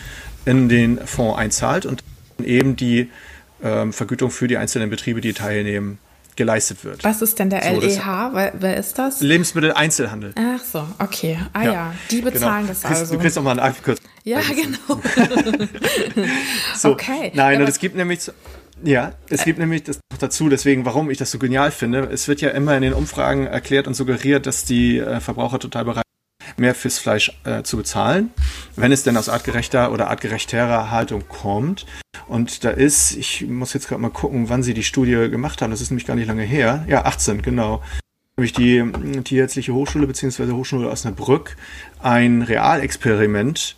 in den Fonds einzahlt und eben die ähm, Vergütung für die einzelnen Betriebe, die teilnehmen, geleistet wird. Was ist denn der so, LEH? Wer, wer, ist das? Lebensmitteleinzelhandel. Ach so, okay. Ah ja, ja die genau. bezahlen genau. das also. Du kriegst nochmal einen Abkürzung. Ja, genau. so, okay. Nein, ja, und es gibt nämlich ja, es gibt nämlich das noch dazu, deswegen, warum ich das so genial finde. Es wird ja immer in den Umfragen erklärt und suggeriert, dass die äh, Verbraucher total bereit sind, mehr fürs Fleisch äh, zu bezahlen, wenn es denn aus artgerechter oder artgerechterer Haltung kommt. Und da ist, ich muss jetzt gerade mal gucken, wann sie die Studie gemacht haben, das ist nämlich gar nicht lange her. Ja, 18, genau. Nämlich die Tierärztliche Hochschule bzw. Hochschule Osnabrück ein Realexperiment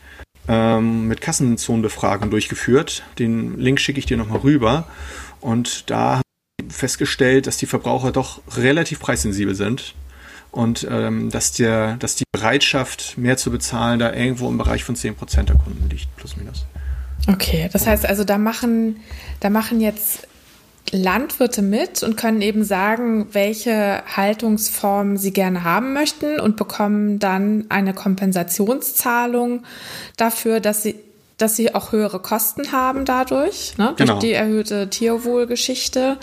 ähm, mit Kassenzonenbefragung durchgeführt. Den Link schicke ich dir nochmal rüber. Und da haben wir festgestellt, dass die Verbraucher doch relativ preissensibel sind und ähm, dass, der, dass die Bereitschaft, mehr zu bezahlen, da irgendwo im Bereich von 10% der Kunden liegt, plus minus. Okay, das heißt also, da machen, da machen jetzt Landwirte mit und können eben sagen, welche Haltungsform sie gerne haben möchten und bekommen dann eine Kompensationszahlung dafür, dass sie dass sie auch höhere Kosten haben dadurch, ne, genau. durch die erhöhte Tierwohlgeschichte.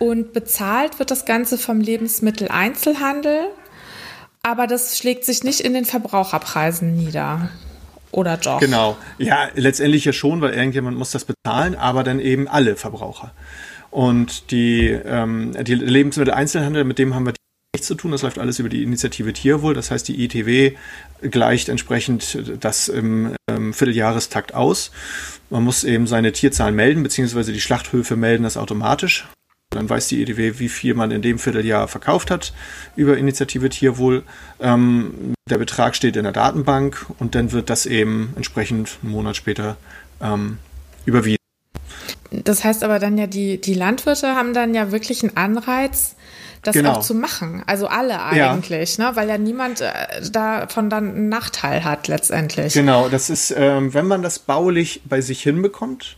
Und bezahlt wird das Ganze vom Lebensmitteleinzelhandel, aber das schlägt sich nicht in den Verbraucherpreisen nieder. Oder doch? Genau. Ja, letztendlich ja schon, weil irgendjemand muss das bezahlen, aber dann eben alle Verbraucher. Und die, ähm, die Lebensmitteleinzelhandel, mit dem haben wir nichts zu tun. Das läuft alles über die Initiative Tierwohl. Das heißt, die ITW gleicht entsprechend das im, im Vierteljahrestakt aus. Man muss eben seine Tierzahlen melden, beziehungsweise die Schlachthöfe melden das automatisch. Dann weiß die ITW, wie viel man in dem Vierteljahr verkauft hat über Initiative Tierwohl. Ähm, der Betrag steht in der Datenbank und dann wird das eben entsprechend einen Monat später ähm, überwiesen. Das heißt aber dann ja, die, die Landwirte haben dann ja wirklich einen Anreiz, das genau. auch zu machen. Also alle eigentlich, ja. ne? weil ja niemand äh, davon dann einen Nachteil hat letztendlich. Genau, das ist, ähm, wenn man das baulich bei sich hinbekommt,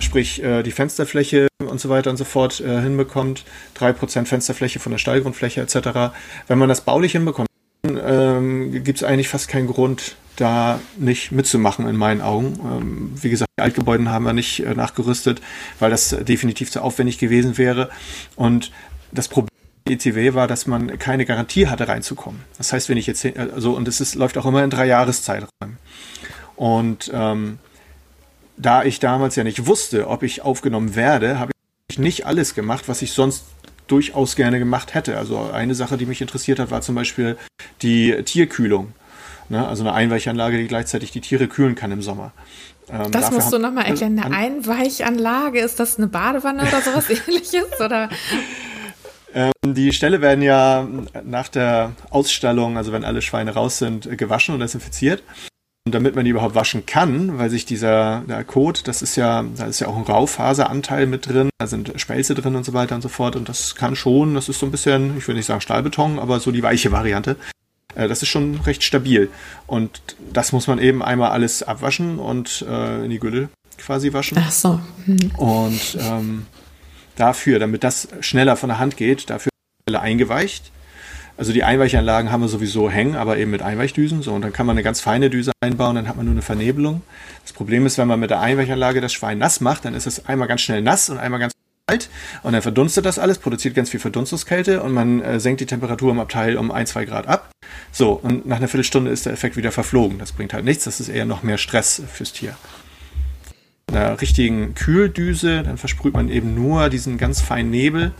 sprich äh, die Fensterfläche und so weiter und so fort äh, hinbekommt, 3% Fensterfläche von der Stallgrundfläche etc., wenn man das baulich hinbekommt, ähm, gibt es eigentlich fast keinen Grund, da nicht mitzumachen in meinen Augen. Ähm, wie gesagt, die Altgebäuden haben wir nicht äh, nachgerüstet, weil das definitiv zu aufwendig gewesen wäre. Und das Problem ECW war, dass man keine Garantie hatte, reinzukommen. Das heißt, wenn ich jetzt, also, und es läuft auch immer in drei Jahreszeiträumen. Und ähm, da ich damals ja nicht wusste, ob ich aufgenommen werde, habe ich nicht alles gemacht, was ich sonst durchaus gerne gemacht hätte. Also eine Sache, die mich interessiert hat, war zum Beispiel die Tierkühlung. Ne? Also eine Einweichanlage, die gleichzeitig die Tiere kühlen kann im Sommer. Ähm, das musst du nochmal erklären. Eine Einweichanlage, ist das eine Badewanne oder sowas ähnliches? Oder? Ähm, die Ställe werden ja nach der Ausstellung, also wenn alle Schweine raus sind, gewaschen und desinfiziert. Und damit man die überhaupt waschen kann, weil sich dieser der Kot, das ist ja, da ist ja auch ein Raufaseranteil mit drin, da sind Spelze drin und so weiter und so fort. Und das kann schon, das ist so ein bisschen, ich würde nicht sagen Stahlbeton, aber so die weiche Variante. Äh, das ist schon recht stabil. Und das muss man eben einmal alles abwaschen und äh, in die Gülle quasi waschen. Ach so. Hm. Und ähm, dafür, damit das schneller von der Hand geht, dafür eingeweicht. Also die Einweichanlagen haben wir sowieso hängen, aber eben mit Einweichdüsen. So, und dann kann man eine ganz feine Düse einbauen, dann hat man nur eine Vernebelung. Das Problem ist, wenn man mit der Einweichanlage das Schwein nass macht, dann ist es einmal ganz schnell nass und einmal ganz kalt. Und dann verdunstet das alles, produziert ganz viel Verdunstungskälte und man äh, senkt die Temperatur im Abteil um ein, zwei Grad ab. So, und nach einer Viertelstunde ist der Effekt wieder verflogen. Das bringt halt nichts, das ist eher noch mehr Stress fürs Tier einer richtigen Kühldüse, dann versprüht man eben nur diesen ganz feinen Nebel,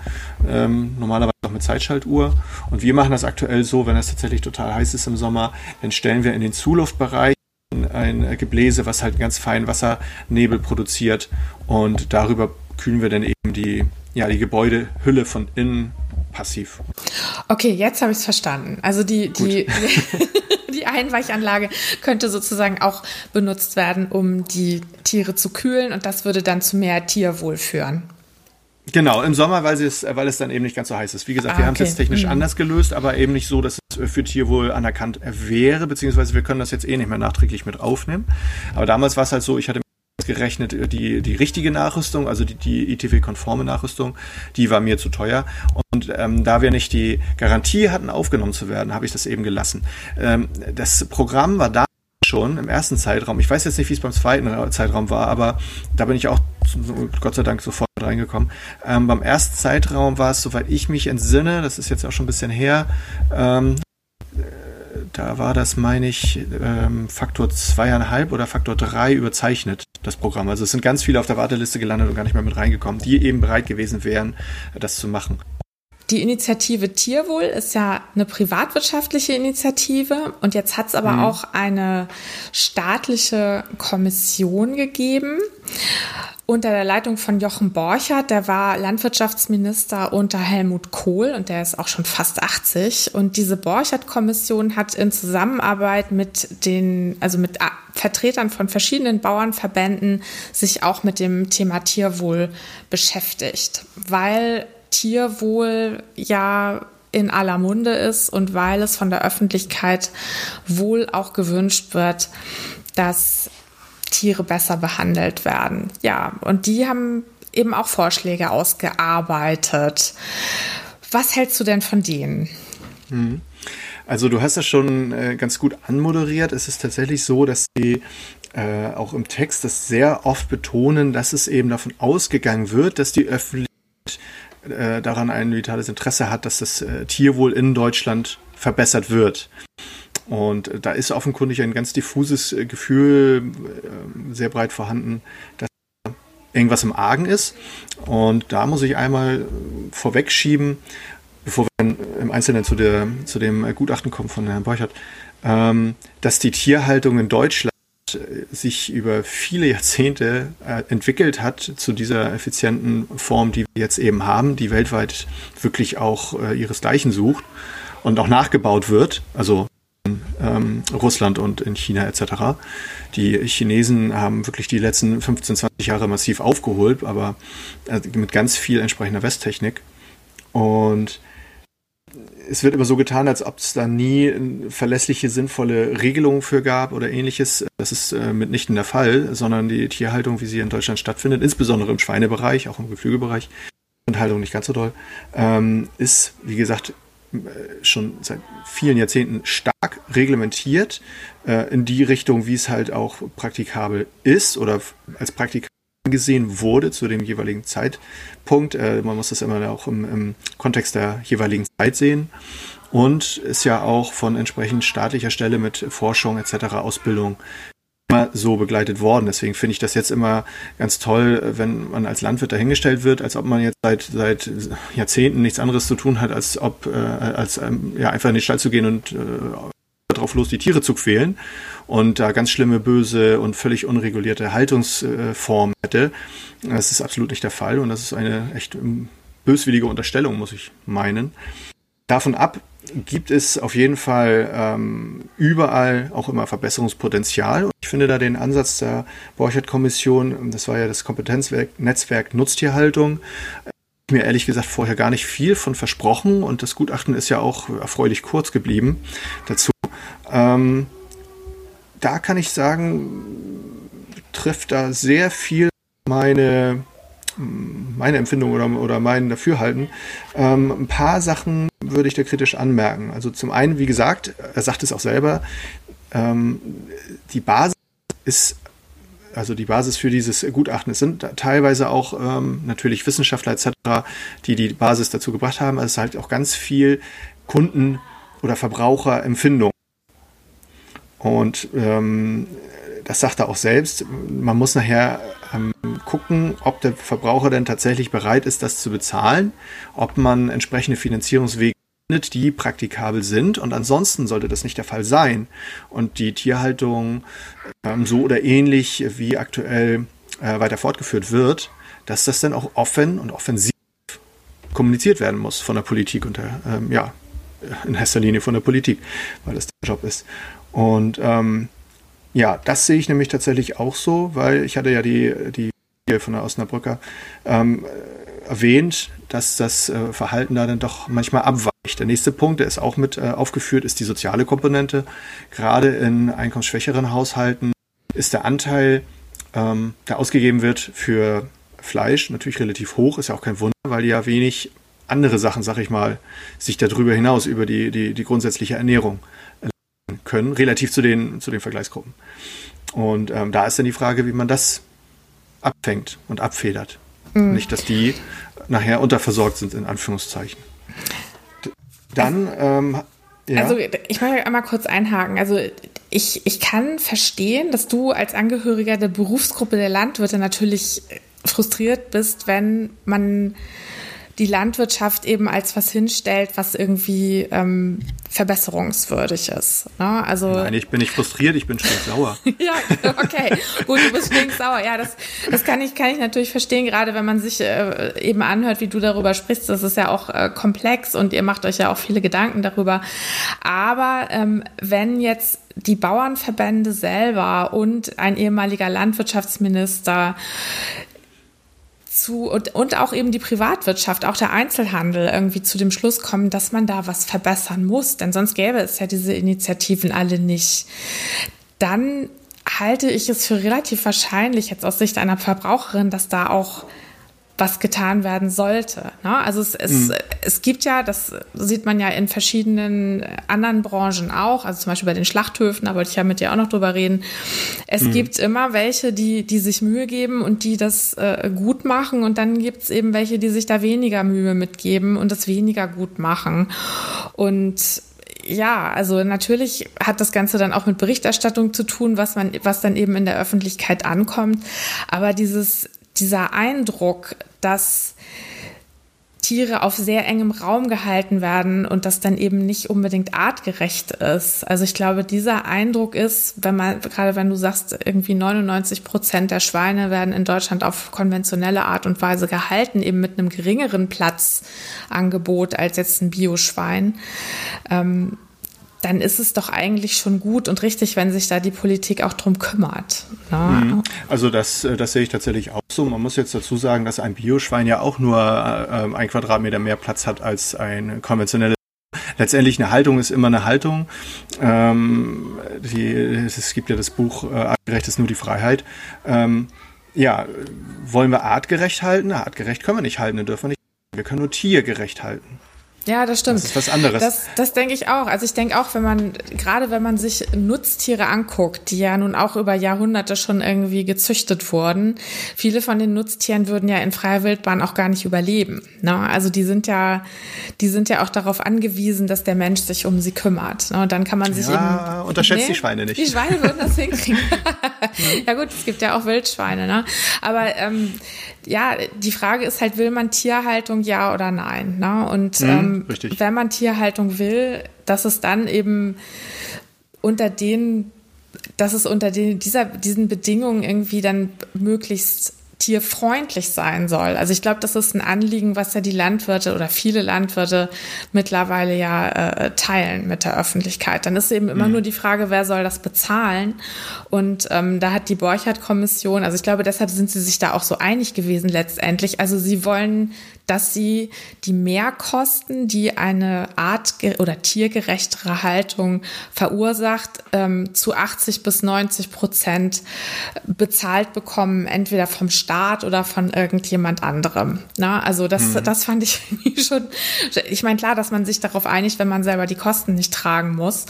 ähm, normalerweise auch mit Zeitschaltuhr. Und wir machen das aktuell so, wenn es tatsächlich total heiß ist im Sommer, dann stellen wir in den Zuluftbereich ein Gebläse, was halt ganz feinen Wassernebel produziert und darüber kühlen wir dann eben die, ja, die Gebäudehülle von innen passiv. Okay, jetzt habe ich es verstanden. Also die, die, die Einweichanlage könnte sozusagen auch benutzt werden, um die Tiere zu kühlen und das würde dann zu mehr Tierwohl führen. Genau, im Sommer, weil es, weil es dann eben nicht ganz so heiß ist. Wie gesagt, ah, wir haben es jetzt technisch mhm. anders gelöst, aber eben nicht so, dass es für Tierwohl anerkannt wäre, beziehungsweise wir können das jetzt eh nicht mehr nachträglich mit aufnehmen. Aber damals war es halt so, ich hatte ausgerechnet die, die richtige Nachrüstung, also die, die ITW-konforme Nachrüstung, die war mir zu teuer. Und ähm, da wir nicht die Garantie hatten, aufgenommen zu werden, habe ich das eben gelassen. Ähm, das Programm war da schon im ersten Zeitraum. Ich weiß jetzt nicht, wie es beim zweiten Zeitraum war, aber da bin ich auch Gott sei Dank sofort reingekommen. Ähm, beim ersten Zeitraum war es, soweit ich mich entsinne, das ist jetzt auch schon ein bisschen her, ähm, da war das, meine ich, ähm, Faktor zweieinhalb oder Faktor drei überzeichnet, das Programm. Also es sind ganz viele auf der Warteliste gelandet und gar nicht mehr mit reingekommen, die eben bereit gewesen wären, das zu machen. Die Initiative Tierwohl ist ja eine privatwirtschaftliche Initiative und jetzt hat es aber mhm. auch eine staatliche Kommission gegeben unter der Leitung von Jochen Borchert, der war Landwirtschaftsminister unter Helmut Kohl und der ist auch schon fast 80. Und diese Borchert-Kommission hat in Zusammenarbeit mit den, also mit Vertretern von verschiedenen Bauernverbänden sich auch mit dem Thema Tierwohl beschäftigt, weil Tierwohl ja in aller Munde ist und weil es von der Öffentlichkeit wohl auch gewünscht wird, dass Tiere besser behandelt werden. Ja, und die haben eben auch Vorschläge ausgearbeitet. Was hältst du denn von denen? Mhm. Also du hast das schon äh, ganz gut anmoderiert. Es ist tatsächlich so, dass sie äh, auch im Text das sehr oft betonen, dass es eben davon ausgegangen wird, dass die Öffentlichkeit äh, daran ein vitales Interesse hat, dass das äh, Tierwohl in Deutschland verbessert wird. Und da ist offenkundig ein ganz diffuses äh, Gefühl äh, sehr breit vorhanden, dass irgendwas im Argen ist. Und da muss ich einmal vorwegschieben, bevor wir im Einzelnen zu, der, zu dem Gutachten kommen von Herrn Borchert, ähm, dass die Tierhaltung in Deutschland sich über viele Jahrzehnte äh, entwickelt hat zu dieser effizienten Form, die wir jetzt eben haben, die weltweit wirklich auch ihresgleichen sucht und auch nachgebaut wird. Also ähm, Russland und in China etc. Die Chinesen haben wirklich die letzten 15, 20 Jahre massiv aufgeholt, aber äh, mit ganz viel entsprechender Westtechnik. Und es wird immer so getan, als ob es da nie verlässliche, sinnvolle Regelungen für gab oder ähnliches. Das ist äh, mitnichten der Fall, sondern die Tierhaltung, wie sie in Deutschland stattfindet, insbesondere im Schweinebereich, auch im Geflügelbereich, und Haltung nicht ganz so doll, ähm, ist, wie gesagt, schon seit vielen Jahrzehnten stark reglementiert äh, in die Richtung, wie es halt auch praktikabel ist oder als praktikabel gesehen wurde zu dem jeweiligen Zeitpunkt. Äh, man muss das immer auch im, im Kontext der jeweiligen Zeit sehen und ist ja auch von entsprechend staatlicher Stelle mit Forschung etc. Ausbildung immer so begleitet worden. Deswegen finde ich das jetzt immer ganz toll, wenn man als Landwirt dahingestellt wird, als ob man jetzt seit, seit Jahrzehnten nichts anderes zu tun hat, als ob äh, als ähm, ja einfach in den Stall zu gehen und äh, drauf los, die Tiere zu quälen und da ganz schlimme, böse und völlig unregulierte Haltungsformen hätte. Das ist absolut nicht der Fall und das ist eine echt böswillige Unterstellung, muss ich meinen. Davon ab gibt es auf jeden Fall ähm, überall auch immer Verbesserungspotenzial. Und ich finde da den Ansatz der Borchert-Kommission, das war ja das Kompetenznetzwerk Nutztierhaltung, mir ehrlich gesagt vorher gar nicht viel von versprochen und das Gutachten ist ja auch erfreulich kurz geblieben dazu. Ähm, da kann ich sagen, trifft da sehr viel meine meine Empfindung oder, oder mein Dafürhalten. Ähm, ein paar Sachen würde ich da kritisch anmerken. Also zum einen, wie gesagt, er sagt es auch selber, ähm, die Basis ist also die Basis für dieses Gutachten. Es sind teilweise auch ähm, natürlich Wissenschaftler etc., die die Basis dazu gebracht haben. Also es ist halt auch ganz viel Kunden- oder Verbraucherempfindung. Und ähm, das sagt er auch selbst. Man muss nachher ähm, gucken, ob der Verbraucher denn tatsächlich bereit ist, das zu bezahlen, ob man entsprechende Finanzierungswege findet, die praktikabel sind. Und ansonsten sollte das nicht der Fall sein und die Tierhaltung ähm, so oder ähnlich wie aktuell äh, weiter fortgeführt wird, dass das dann auch offen und offensiv kommuniziert werden muss von der Politik und der, ähm, ja, in erster Linie von der Politik, weil das der Job ist. Und ähm, ja, das sehe ich nämlich tatsächlich auch so, weil ich hatte ja die, die von der Osnabrücker ähm, erwähnt, dass das äh, Verhalten da dann doch manchmal abweicht. Der nächste Punkt, der ist auch mit äh, aufgeführt, ist die soziale Komponente. Gerade in einkommensschwächeren Haushalten ist der Anteil ähm, der ausgegeben wird für Fleisch, natürlich relativ hoch, ist ja auch kein Wunder, weil die ja wenig andere Sachen, sag ich mal, sich darüber hinaus über die, die, die grundsätzliche Ernährung können, relativ zu den, zu den Vergleichsgruppen. Und ähm, da ist dann die Frage, wie man das abfängt und abfedert. Mhm. Nicht, dass die nachher unterversorgt sind, in Anführungszeichen. Dann, ähm, ja. Also ich möchte einmal kurz einhaken. Also ich, ich kann verstehen, dass du als Angehöriger der Berufsgruppe der Landwirte natürlich frustriert bist, wenn man die Landwirtschaft eben als was hinstellt, was irgendwie ähm, verbesserungswürdig ist. Ne? Also Nein, ich bin nicht frustriert, ich bin stinksauer. ja, okay, gut, du bist stinksauer. Ja, das, das kann ich kann ich natürlich verstehen, gerade wenn man sich äh, eben anhört, wie du darüber sprichst. Das ist ja auch äh, komplex und ihr macht euch ja auch viele Gedanken darüber. Aber ähm, wenn jetzt die Bauernverbände selber und ein ehemaliger Landwirtschaftsminister zu und, und auch eben die Privatwirtschaft, auch der Einzelhandel irgendwie zu dem Schluss kommen, dass man da was verbessern muss, denn sonst gäbe es ja diese Initiativen alle nicht. Dann halte ich es für relativ wahrscheinlich jetzt aus Sicht einer Verbraucherin, dass da auch was getan werden sollte. Ne? Also es, es, mhm. es gibt ja, das sieht man ja in verschiedenen anderen Branchen auch, also zum Beispiel bei den Schlachthöfen, da wollte ich ja mit dir auch noch drüber reden. Es mhm. gibt immer welche, die, die sich Mühe geben und die das äh, gut machen und dann gibt es eben welche, die sich da weniger Mühe mitgeben und das weniger gut machen. Und ja, also natürlich hat das Ganze dann auch mit Berichterstattung zu tun, was man, was dann eben in der Öffentlichkeit ankommt. Aber dieses dieser Eindruck, dass Tiere auf sehr engem Raum gehalten werden und das dann eben nicht unbedingt artgerecht ist. Also ich glaube, dieser Eindruck ist, wenn man, gerade wenn du sagst, irgendwie 99 Prozent der Schweine werden in Deutschland auf konventionelle Art und Weise gehalten, eben mit einem geringeren Platzangebot als jetzt ein Bioschwein. Ähm, dann ist es doch eigentlich schon gut und richtig, wenn sich da die Politik auch drum kümmert. Ne? Mhm. Also das, äh, das sehe ich tatsächlich auch so. Man muss jetzt dazu sagen, dass ein Bioschwein ja auch nur äh, ein Quadratmeter mehr Platz hat als ein konventionelles. Letztendlich eine Haltung ist immer eine Haltung. Ähm, die, es gibt ja das Buch äh, Artgerecht ist nur die Freiheit. Ähm, ja, wollen wir artgerecht halten? Artgerecht können wir nicht halten, dann dürfen wir nicht. Wir können nur tiergerecht halten. Ja, das stimmt. Das ist was anderes. Das, das denke ich auch. Also ich denke auch, wenn man, gerade wenn man sich Nutztiere anguckt, die ja nun auch über Jahrhunderte schon irgendwie gezüchtet wurden, viele von den Nutztieren würden ja in freier Wildbahn auch gar nicht überleben. Ne? Also die sind ja, die sind ja auch darauf angewiesen, dass der Mensch sich um sie kümmert. Ne? Und dann kann man sich ja, eben. Unterschätzt nee, die Schweine nicht. Die Schweine würden das hinkriegen. ja gut, es gibt ja auch Wildschweine, ne? Aber ähm, ja, die Frage ist halt, will man Tierhaltung ja oder nein? Ne? Und mhm, ähm, wenn man Tierhaltung will, dass es dann eben unter den, dass es unter den, dieser, diesen Bedingungen irgendwie dann möglichst tierfreundlich sein soll. Also ich glaube, das ist ein Anliegen, was ja die Landwirte oder viele Landwirte mittlerweile ja äh, teilen mit der Öffentlichkeit. Dann ist eben immer mhm. nur die Frage, wer soll das bezahlen? Und ähm, da hat die Borchardt-Kommission, also ich glaube, deshalb sind sie sich da auch so einig gewesen letztendlich. Also sie wollen dass sie die Mehrkosten, die eine art- oder tiergerechtere Haltung verursacht, ähm, zu 80 bis 90 Prozent bezahlt bekommen, entweder vom Staat oder von irgendjemand anderem. Na, also das, mhm. das fand ich schon, ich meine, klar, dass man sich darauf einigt, wenn man selber die Kosten nicht tragen muss.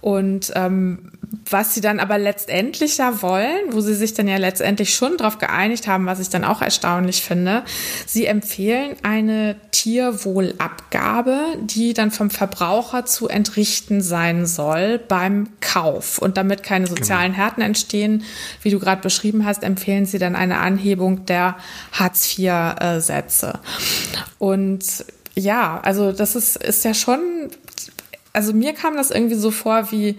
Und ähm, was sie dann aber letztendlich ja wollen, wo sie sich dann ja letztendlich schon darauf geeinigt haben, was ich dann auch erstaunlich finde, sie empfehlen eine Tierwohlabgabe, die dann vom Verbraucher zu entrichten sein soll beim Kauf. Und damit keine sozialen genau. Härten entstehen, wie du gerade beschrieben hast, empfehlen sie dann eine Anhebung der Hartz-IV-Sätze. Und ja, also das ist, ist ja schon also mir kam das irgendwie so vor wie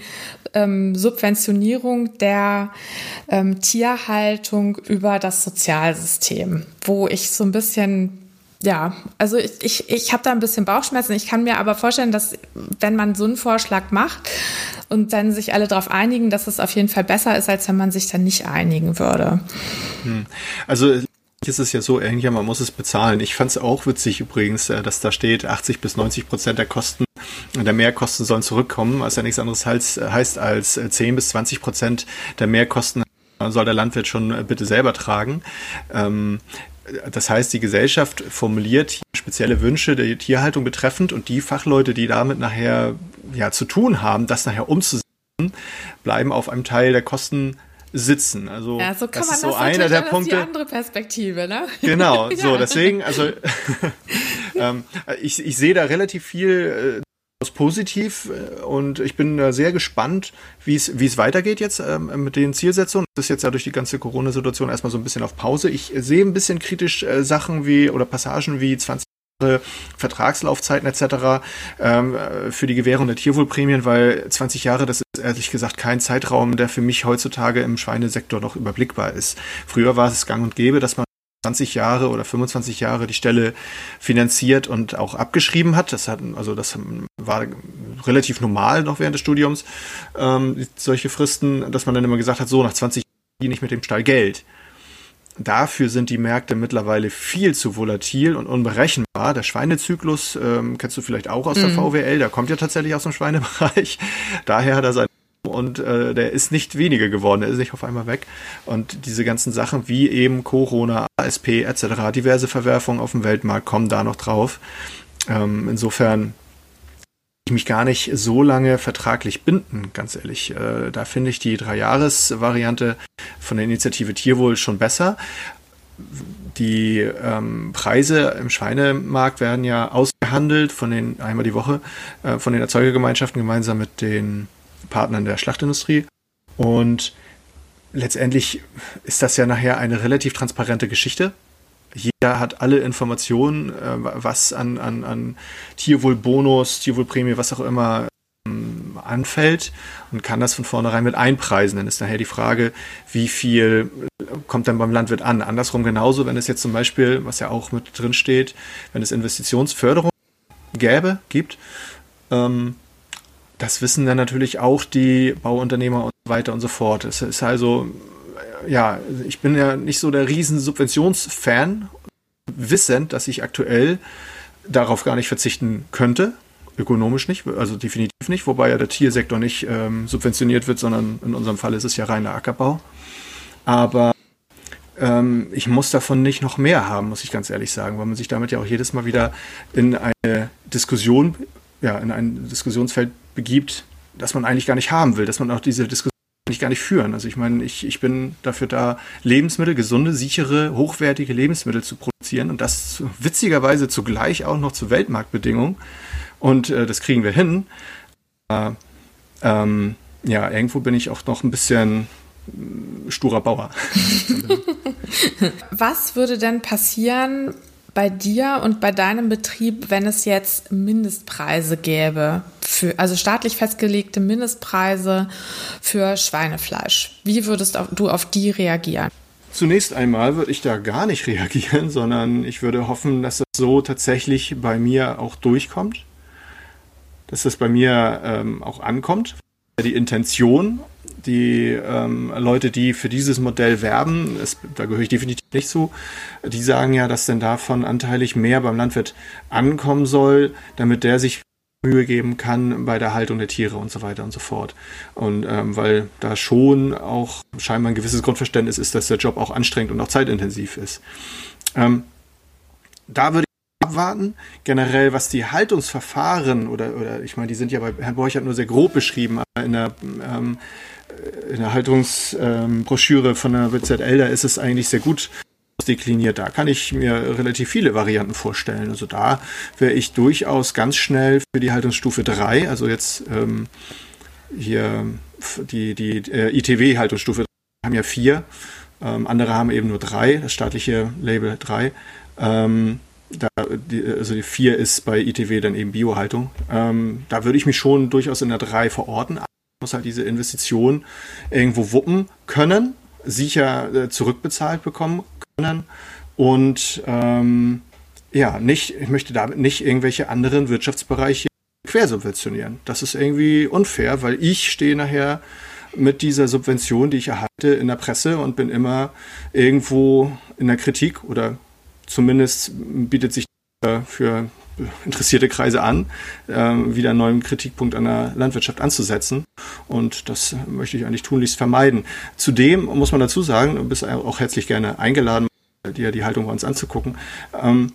ähm, Subventionierung der ähm, Tierhaltung über das Sozialsystem, wo ich so ein bisschen ja, also ich, ich, ich habe da ein bisschen Bauchschmerzen. Ich kann mir aber vorstellen, dass wenn man so einen Vorschlag macht und dann sich alle darauf einigen, dass es auf jeden Fall besser ist, als wenn man sich dann nicht einigen würde. Hm. Also ist es ja so, man muss es bezahlen. Ich fand es auch witzig übrigens, äh, dass da steht, 80 bis 90 Prozent der Kosten der Mehrkosten sollen zurückkommen, was ja nichts anderes heißt, heißt als 10 äh, bis 20 Prozent der Mehrkosten soll der Landwirt schon bitte selber tragen. Ähm, das heißt, die Gesellschaft formuliert spezielle Wünsche der Tierhaltung betreffend und die Fachleute, die damit nachher ja zu tun haben, das nachher umzusetzen, bleiben auf einem Teil der Kosten sitzen. Also ja, so kann das man ist so das einer der Punkte. Die andere Perspektive, ne? Genau, so Ja. deswegen, also ähm, ich, ich sehe da relativ viel äh, aus positiv äh, und ich bin da sehr gespannt, wie es wie es weitergeht jetzt ähm, mit den Zielsetzungen. Das ist jetzt ja durch die ganze Corona-Situation erstmal so ein bisschen auf Pause. Ich sehe ein bisschen kritisch äh, Sachen wie oder Passagen wie 20 Jahre Vertragslaufzeiten etc. Ähm, äh, für die Gewährung der Tierwohlprämien, weil 20 Jahre, das ist ehrlich gesagt kein Zeitraum, der für mich heutzutage im Schweinesektor noch überblickbar ist. Früher war es gang und gäbe, dass man 20 Jahre oder 25 Jahre die Stelle finanziert und auch abgeschrieben hat. Das hat, also das war relativ normal noch während des Studiums, ähm, solche Fristen, dass man dann immer gesagt hat, so nach 20 Jahren ich mit dem Stall Geld. Dafür sind die Märkte mittlerweile viel zu volatil und unberechenbar. Der Schweinezyklus ähm, kennst du vielleicht auch aus der VWL, der kommt ja tatsächlich aus dem Schweinebereich. Daher hat er sein und äh, der ist nicht weniger geworden, der ist nicht auf einmal weg. Und diese ganzen Sachen wie eben Corona, ASP etc., diverse Verwerfungen auf dem Weltmarkt kommen da noch drauf. Ähm, insofern ich mich gar nicht so lange vertraglich binden, ganz ehrlich. Äh, da finde ich die Drei-Jahres-Variante von der Initiative Tierwohl schon besser. Die ähm, Preise im Schweinemarkt werden ja ausgehandelt von den einmal die Woche äh, von den Erzeugergemeinschaften gemeinsam mit den Partnern der Schlachtindustrie. Und letztendlich ist das ja nachher eine relativ transparente Geschichte. Jeder hat alle Informationen, äh, was an, an, an Tierwohlbonus, Tierwohlprämie, was auch immer ähm, anfällt und kann das von vornherein mit einpreisen. Dann ist nachher die Frage, wie viel äh, kommt dann beim Landwirt an. Andersrum genauso, wenn es jetzt zum Beispiel, was ja auch mit drin steht, wenn es Investitionsförderung gäbe, gibt, ähm, das wissen dann natürlich auch die Bauunternehmer und so weiter und so fort. Es ist also, ja, ich bin ja nicht so der riesen Subventionsfan, wissend, dass ich aktuell darauf gar nicht verzichten könnte. Ökonomisch nicht, also definitiv nicht, wobei ja der Tiersektor nicht ähm, subventioniert wird, sondern in unserem Fall ist es ja reiner Ackerbau. Aber ähm, ich muss davon nicht noch mehr haben, muss ich ganz ehrlich sagen, weil man sich damit ja auch jedes Mal wieder in eine Diskussion, ja, in ein Diskussionsfeld begibt, das man eigentlich gar nicht haben will, dass man auch diese Diskussion nicht gar nicht führen. Also ich meine, ich, ich bin dafür da, Lebensmittel, gesunde, sichere, hochwertige Lebensmittel zu produzieren und das witzigerweise zugleich auch noch zu Weltmarktbedingungen. Und äh, das kriegen wir hin. Äh, ähm, ja, irgendwo bin ich auch noch ein bisschen äh, sturer Bauer. Was würde denn passieren bei dir und bei deinem Betrieb, wenn es jetzt Mindestpreise gäbe, für, also staatlich festgelegte Mindestpreise für Schweinefleisch? Wie würdest du auf die reagieren? Zunächst einmal würde ich da gar nicht reagieren, sondern ich würde hoffen, dass das so tatsächlich bei mir auch durchkommt, dass das bei mir ähm, auch ankommt. Die Intention, die ähm, Leute, die für dieses Modell werben, es, da gehöre ich definitiv nicht zu, die sagen ja, dass denn davon anteilig mehr beim Landwirt ankommen soll, damit der sich Mühe geben kann bei der Haltung der Tiere und so weiter und so fort. Und ähm, weil da schon auch scheinbar ein gewisses Grundverständnis ist, dass der Job auch anstrengend und auch zeitintensiv ist. Ähm, da würde ich abwarten. Generell, was die Haltungsverfahren oder, oder ich meine, die sind ja bei Herrn Borchert nur sehr grob beschrieben, aber in der, ähm, in der Haltungsbroschüre von der BZL, da ist es eigentlich sehr gut dekliniert. Da kann ich mir relativ viele Varianten vorstellen. Also da wäre ich durchaus ganz schnell für die Haltungsstufe 3, also jetzt ähm, hier die, die äh, ITW-Haltungsstufe haben ja vier, ähm, andere haben eben nur drei, das staatliche Label 3. Ähm, da, also die 4 ist bei ITW dann eben Biohaltung. Ähm, da würde ich mich schon durchaus in der 3 verorten. Muss halt diese Investition irgendwo wuppen können, sicher äh, zurückbezahlt bekommen können und ähm, ja, nicht, ich möchte damit nicht irgendwelche anderen Wirtschaftsbereiche quersubventionieren. Das ist irgendwie unfair, weil ich stehe nachher mit dieser Subvention, die ich erhalte, in der Presse und bin immer irgendwo in der Kritik oder zumindest bietet sich für interessierte Kreise an, äh, wieder einen neuen Kritikpunkt an der Landwirtschaft anzusetzen. Und das möchte ich eigentlich tunlichst vermeiden. Zudem muss man dazu sagen, du bist auch herzlich gerne eingeladen, dir die Haltung bei uns anzugucken. Ähm,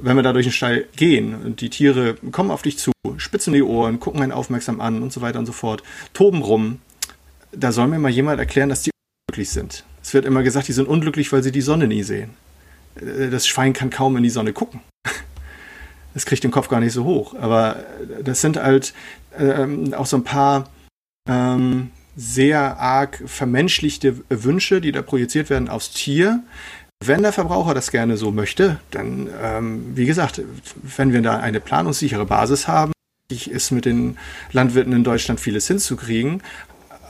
wenn wir da durch den Stall gehen und die Tiere kommen auf dich zu, spitzen die Ohren, gucken einen aufmerksam an und so weiter und so fort, toben rum, da soll mir mal jemand erklären, dass die unglücklich sind. Es wird immer gesagt, die sind unglücklich, weil sie die Sonne nie sehen. Äh, das Schwein kann kaum in die Sonne gucken. Es kriegt den Kopf gar nicht so hoch. Aber das sind halt ähm, auch so ein paar ähm, sehr arg vermenschlichte Wünsche, die da projiziert werden aufs Tier. Wenn der Verbraucher das gerne so möchte, dann, ähm, wie gesagt, wenn wir da eine planungssichere Basis haben, ist mit den Landwirten in Deutschland vieles hinzukriegen.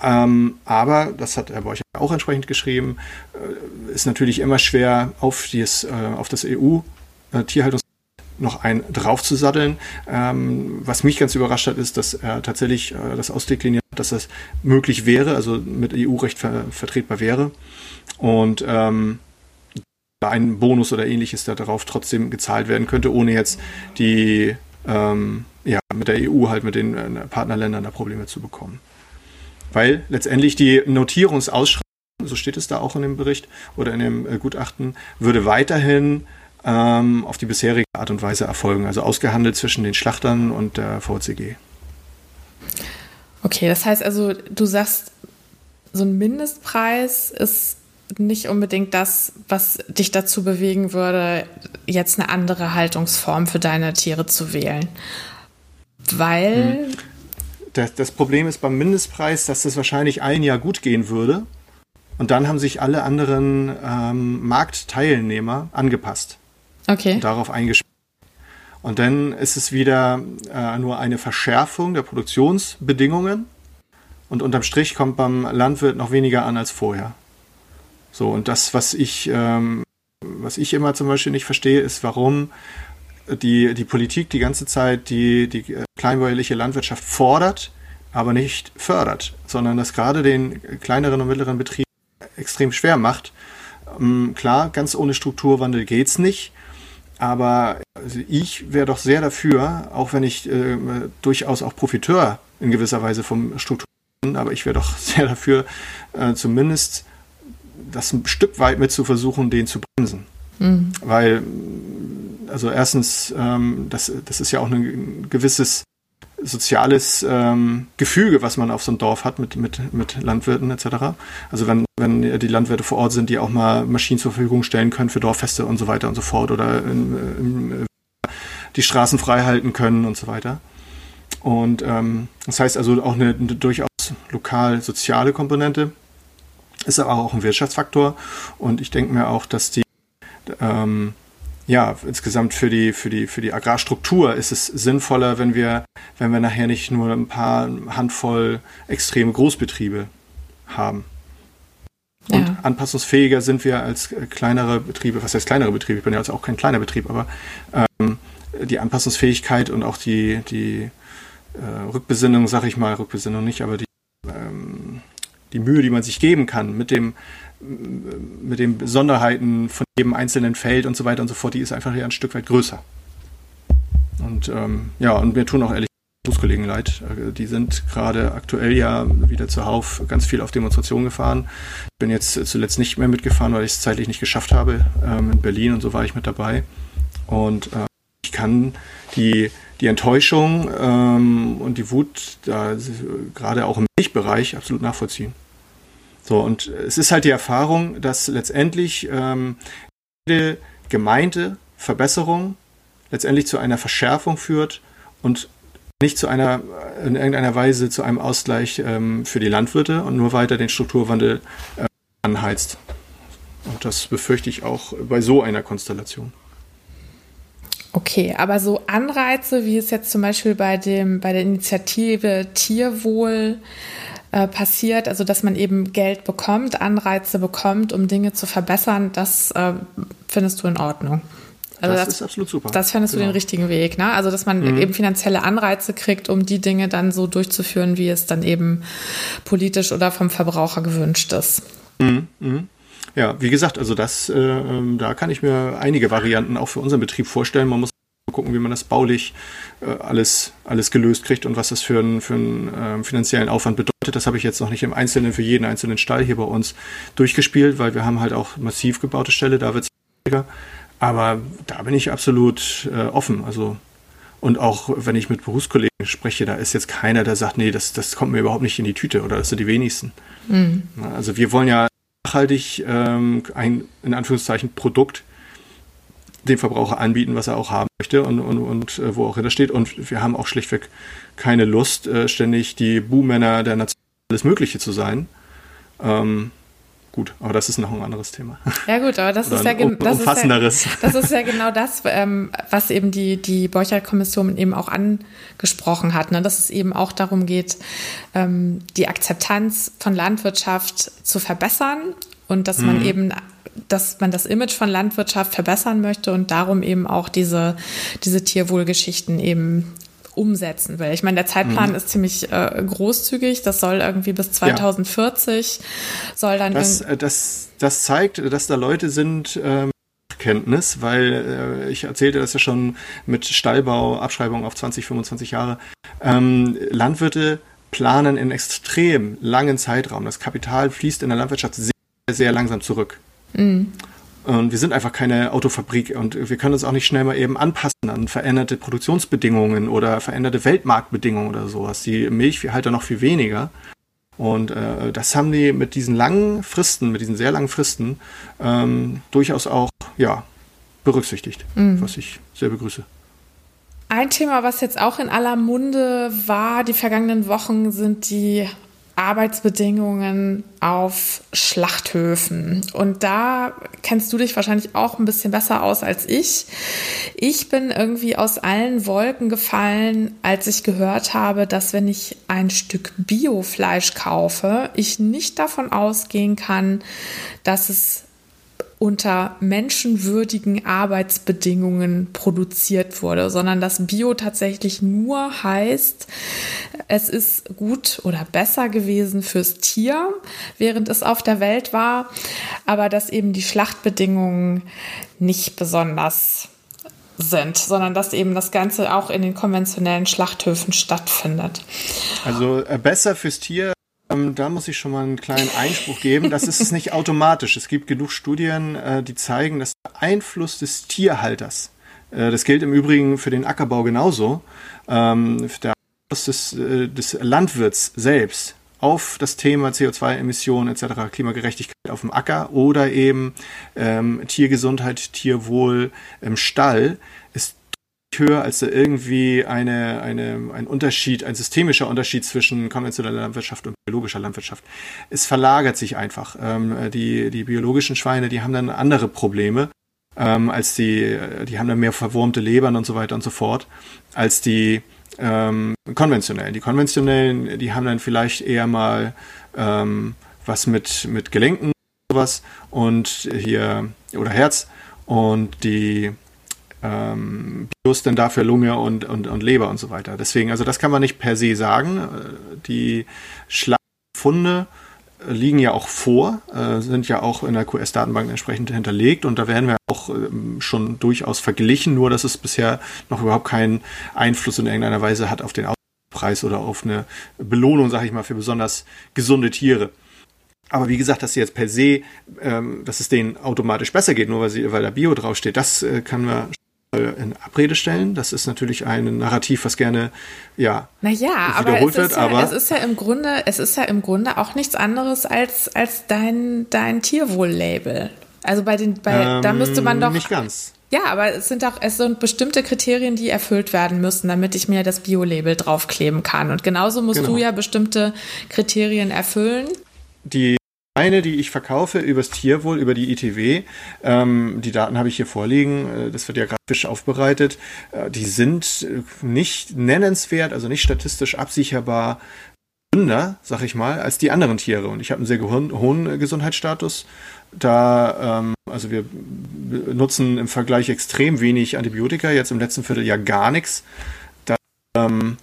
Ähm, aber, das hat Herr Borcher auch entsprechend geschrieben, äh, ist natürlich immer schwer, auf, dies, äh, auf das EU-Tierhaltungs äh, noch ein draufzusatteln. Ähm, was mich ganz überrascht hat, ist, dass er tatsächlich äh, das ausdekliniert hat, dass das möglich wäre, also mit EU-Recht ver vertretbar wäre. Und ähm, ein Bonus oder ähnliches da darauf trotzdem gezahlt werden könnte, ohne jetzt die ähm, ja, mit der EU halt mit den äh, Partnerländern da Probleme zu bekommen. Weil letztendlich die Notierungsausschreibung, so steht es da auch in dem Bericht oder in dem äh, Gutachten, würde weiterhin ähm, auf die bisherige Art und Weise erfolgen, also ausgehandelt zwischen den Schlachtern und der VCG. Okay, das heißt also, du sagst, so ein Mindestpreis ist nicht unbedingt das, was dich dazu bewegen würde, jetzt eine andere Haltungsform für deine Tiere zu wählen. Weil. Hm. Das, das Problem ist beim Mindestpreis, dass das wahrscheinlich ein Jahr gut gehen würde. Und dann haben sich alle anderen ähm, Marktteilnehmer angepasst. Okay. Und darauf eingespielt. Und dann ist es wieder äh, nur eine Verschärfung der Produktionsbedingungen. Und unterm Strich kommt beim Landwirt noch weniger an als vorher. So, und das, was ich, ähm, was ich immer zum Beispiel nicht verstehe, ist, warum die, die Politik die ganze Zeit die, die kleinbäuerliche Landwirtschaft fordert, aber nicht fördert, sondern das gerade den kleineren und mittleren Betrieben extrem schwer macht. Ähm, klar, ganz ohne Strukturwandel geht's nicht. Aber also ich wäre doch sehr dafür, auch wenn ich äh, durchaus auch Profiteur in gewisser Weise vom Strukturwandel bin, aber ich wäre doch sehr dafür, äh, zumindest das ein Stück weit mit zu versuchen, den zu bremsen. Mhm. Weil, also erstens, ähm, das, das ist ja auch ein gewisses soziales ähm, Gefüge, was man auf so einem Dorf hat mit, mit, mit Landwirten etc. Also wenn, wenn die Landwirte vor Ort sind, die auch mal Maschinen zur Verfügung stellen können für Dorffeste und so weiter und so fort oder in, in, die Straßen frei halten können und so weiter. Und ähm, das heißt also auch eine, eine durchaus lokal soziale Komponente ist aber auch ein Wirtschaftsfaktor und ich denke mir auch, dass die ähm, ja, insgesamt für die, für die, für die Agrarstruktur ist es sinnvoller, wenn wir, wenn wir nachher nicht nur ein paar Handvoll extreme Großbetriebe haben. Und ja. anpassungsfähiger sind wir als kleinere Betriebe, was heißt kleinere Betriebe? Ich bin ja jetzt auch kein kleiner Betrieb, aber ähm, die Anpassungsfähigkeit und auch die, die äh, Rückbesinnung, sag ich mal, Rückbesinnung nicht, aber die ähm, die Mühe, die man sich geben kann mit dem mit den Besonderheiten von jedem einzelnen Feld und so weiter und so fort, die ist einfach ja ein Stück weit größer. Und ähm, ja, und mir tun auch ehrlich Berufskollegen leid. Äh, die sind gerade aktuell ja wieder zuhauf ganz viel auf Demonstrationen gefahren. Ich bin jetzt zuletzt nicht mehr mitgefahren, weil ich es zeitlich nicht geschafft habe. Ähm, in Berlin und so war ich mit dabei. Und äh, ich kann die die Enttäuschung ähm, und die Wut da gerade auch im Milchbereich absolut nachvollziehen. So, und es ist halt die Erfahrung, dass letztendlich ähm, jede gemeinte Verbesserung letztendlich zu einer Verschärfung führt und nicht zu einer, in irgendeiner Weise zu einem Ausgleich ähm, für die Landwirte und nur weiter den Strukturwandel äh, anheizt. Und das befürchte ich auch bei so einer Konstellation. Okay, aber so Anreize, wie es jetzt zum Beispiel bei, dem, bei der Initiative Tierwohl äh, passiert, also dass man eben Geld bekommt, Anreize bekommt, um Dinge zu verbessern, das äh, findest du in Ordnung. Also das, das, ist absolut super. Das findest genau. du den richtigen Weg, ne? Also dass man mhm. eben finanzielle Anreize kriegt, um die Dinge dann so durchzuführen, wie es dann eben politisch oder vom Verbraucher gewünscht ist. Mhm. Mhm. Ja, wie gesagt, also das, äh, ähm, da kann ich mir einige Varianten auch für unseren Betrieb vorstellen. Man muss gucken, wie man das baulich äh, alles, alles gelöst kriegt und was das für einen für äh, finanziellen Aufwand bedeutet. Das habe ich jetzt noch nicht im Einzelnen für jeden einzelnen Stall hier bei uns durchgespielt, weil wir haben halt auch massiv gebaute Ställe, da wird es aber da bin ich absolut äh, offen. Also und auch wenn ich mit Berufskollegen spreche, da ist jetzt keiner, der sagt, nee, das, das kommt mir überhaupt nicht in die Tüte oder das sind die wenigsten. Mhm. Also wir wollen ja nachhaltig ähm, ein, in Anführungszeichen, Produkt dem Verbraucher anbieten, was er auch haben möchte und, und, und äh, wo auch hinter steht. Und wir haben auch schlichtweg keine Lust, äh, ständig die Buhmänner der Nation alles Mögliche zu sein. Ähm, gut, aber das ist noch ein anderes Thema. Ja gut, aber das ist ja um, das umfassenderes. Ist ja, das ist ja genau das, ähm, was eben die die Borchert-Kommission eben auch angesprochen hat, ne? dass es eben auch darum geht, ähm, die Akzeptanz von Landwirtschaft zu verbessern und dass man mhm. eben dass man das Image von Landwirtschaft verbessern möchte und darum eben auch diese, diese Tierwohlgeschichten eben umsetzen will. Ich meine, der Zeitplan mhm. ist ziemlich äh, großzügig. Das soll irgendwie bis 2040 ja. soll dann. Das, äh, das, das zeigt, dass da Leute sind. Ähm Kenntnis, weil äh, ich erzählte das ja schon mit Stallbau, Abschreibung auf 20, 25 Jahre. Ähm, Landwirte planen in extrem langen Zeitraum. Das Kapital fließt in der Landwirtschaft sehr, sehr langsam zurück. Mhm. Und wir sind einfach keine Autofabrik und wir können uns auch nicht schnell mal eben anpassen an veränderte Produktionsbedingungen oder veränderte Weltmarktbedingungen oder sowas. Die Milchviehhalter noch viel weniger. Und äh, das haben die mit diesen langen Fristen, mit diesen sehr langen Fristen, ähm, durchaus auch ja, berücksichtigt, mhm. was ich sehr begrüße. Ein Thema, was jetzt auch in aller Munde war die vergangenen Wochen, sind die Arbeitsbedingungen auf Schlachthöfen. Und da kennst du dich wahrscheinlich auch ein bisschen besser aus als ich. Ich bin irgendwie aus allen Wolken gefallen, als ich gehört habe, dass wenn ich ein Stück Biofleisch kaufe, ich nicht davon ausgehen kann, dass es unter menschenwürdigen Arbeitsbedingungen produziert wurde, sondern dass Bio tatsächlich nur heißt, es ist gut oder besser gewesen fürs Tier, während es auf der Welt war, aber dass eben die Schlachtbedingungen nicht besonders sind, sondern dass eben das Ganze auch in den konventionellen Schlachthöfen stattfindet. Also äh, besser fürs Tier ähm, da muss ich schon mal einen kleinen Einspruch geben. Das ist es nicht automatisch. Es gibt genug Studien, äh, die zeigen, dass der Einfluss des Tierhalters, äh, das gilt im Übrigen für den Ackerbau genauso, ähm, der Einfluss des, äh, des Landwirts selbst auf das Thema CO2-Emissionen etc., Klimagerechtigkeit auf dem Acker oder eben ähm, Tiergesundheit, Tierwohl im Stall höher, als da irgendwie eine, eine, ein Unterschied, ein systemischer Unterschied zwischen konventioneller Landwirtschaft und biologischer Landwirtschaft. Es verlagert sich einfach. Ähm, die, die biologischen Schweine, die haben dann andere Probleme, ähm, als die, die haben dann mehr verwurmte Lebern und so weiter und so fort, als die ähm, konventionellen. Die konventionellen, die haben dann vielleicht eher mal ähm, was mit, mit Gelenken sowas und hier oder Herz und die ähm, Bios denn dafür Lunge und, und, und Leber und so weiter. Deswegen, also das kann man nicht per se sagen. Äh, die Schlagfunde liegen ja auch vor, äh, sind ja auch in der QS-Datenbank entsprechend hinterlegt und da werden wir auch ähm, schon durchaus verglichen, nur dass es bisher noch überhaupt keinen Einfluss in irgendeiner Weise hat auf den Preis oder auf eine Belohnung, sage ich mal, für besonders gesunde Tiere. Aber wie gesagt, dass sie jetzt per se, ähm, dass es denen automatisch besser geht, nur weil, sie, weil da Bio draufsteht, das äh, kann man in Abrede stellen. Das ist natürlich ein Narrativ, was gerne ja naja, wiederholt aber wird. Ja, aber es ist ja im Grunde, es ist ja im Grunde auch nichts anderes als als dein dein Tierwohl-Label. Also bei den, bei ähm, da müsste man doch nicht ganz. Ja, aber es sind auch es sind bestimmte Kriterien, die erfüllt werden müssen, damit ich mir das Bio-Label draufkleben kann. Und genauso musst genau. du ja bestimmte Kriterien erfüllen. Die eine, die ich verkaufe übers Tierwohl, über die ITW, ähm, die Daten habe ich hier vorliegen, äh, das wird ja grafisch aufbereitet, äh, die sind äh, nicht nennenswert, also nicht statistisch absicherbar gesünder, sag ich mal, als die anderen Tiere. Und ich habe einen sehr hohen Gesundheitsstatus. Da, ähm, also wir nutzen im Vergleich extrem wenig Antibiotika, jetzt im letzten Vierteljahr gar nichts. Da, ähm,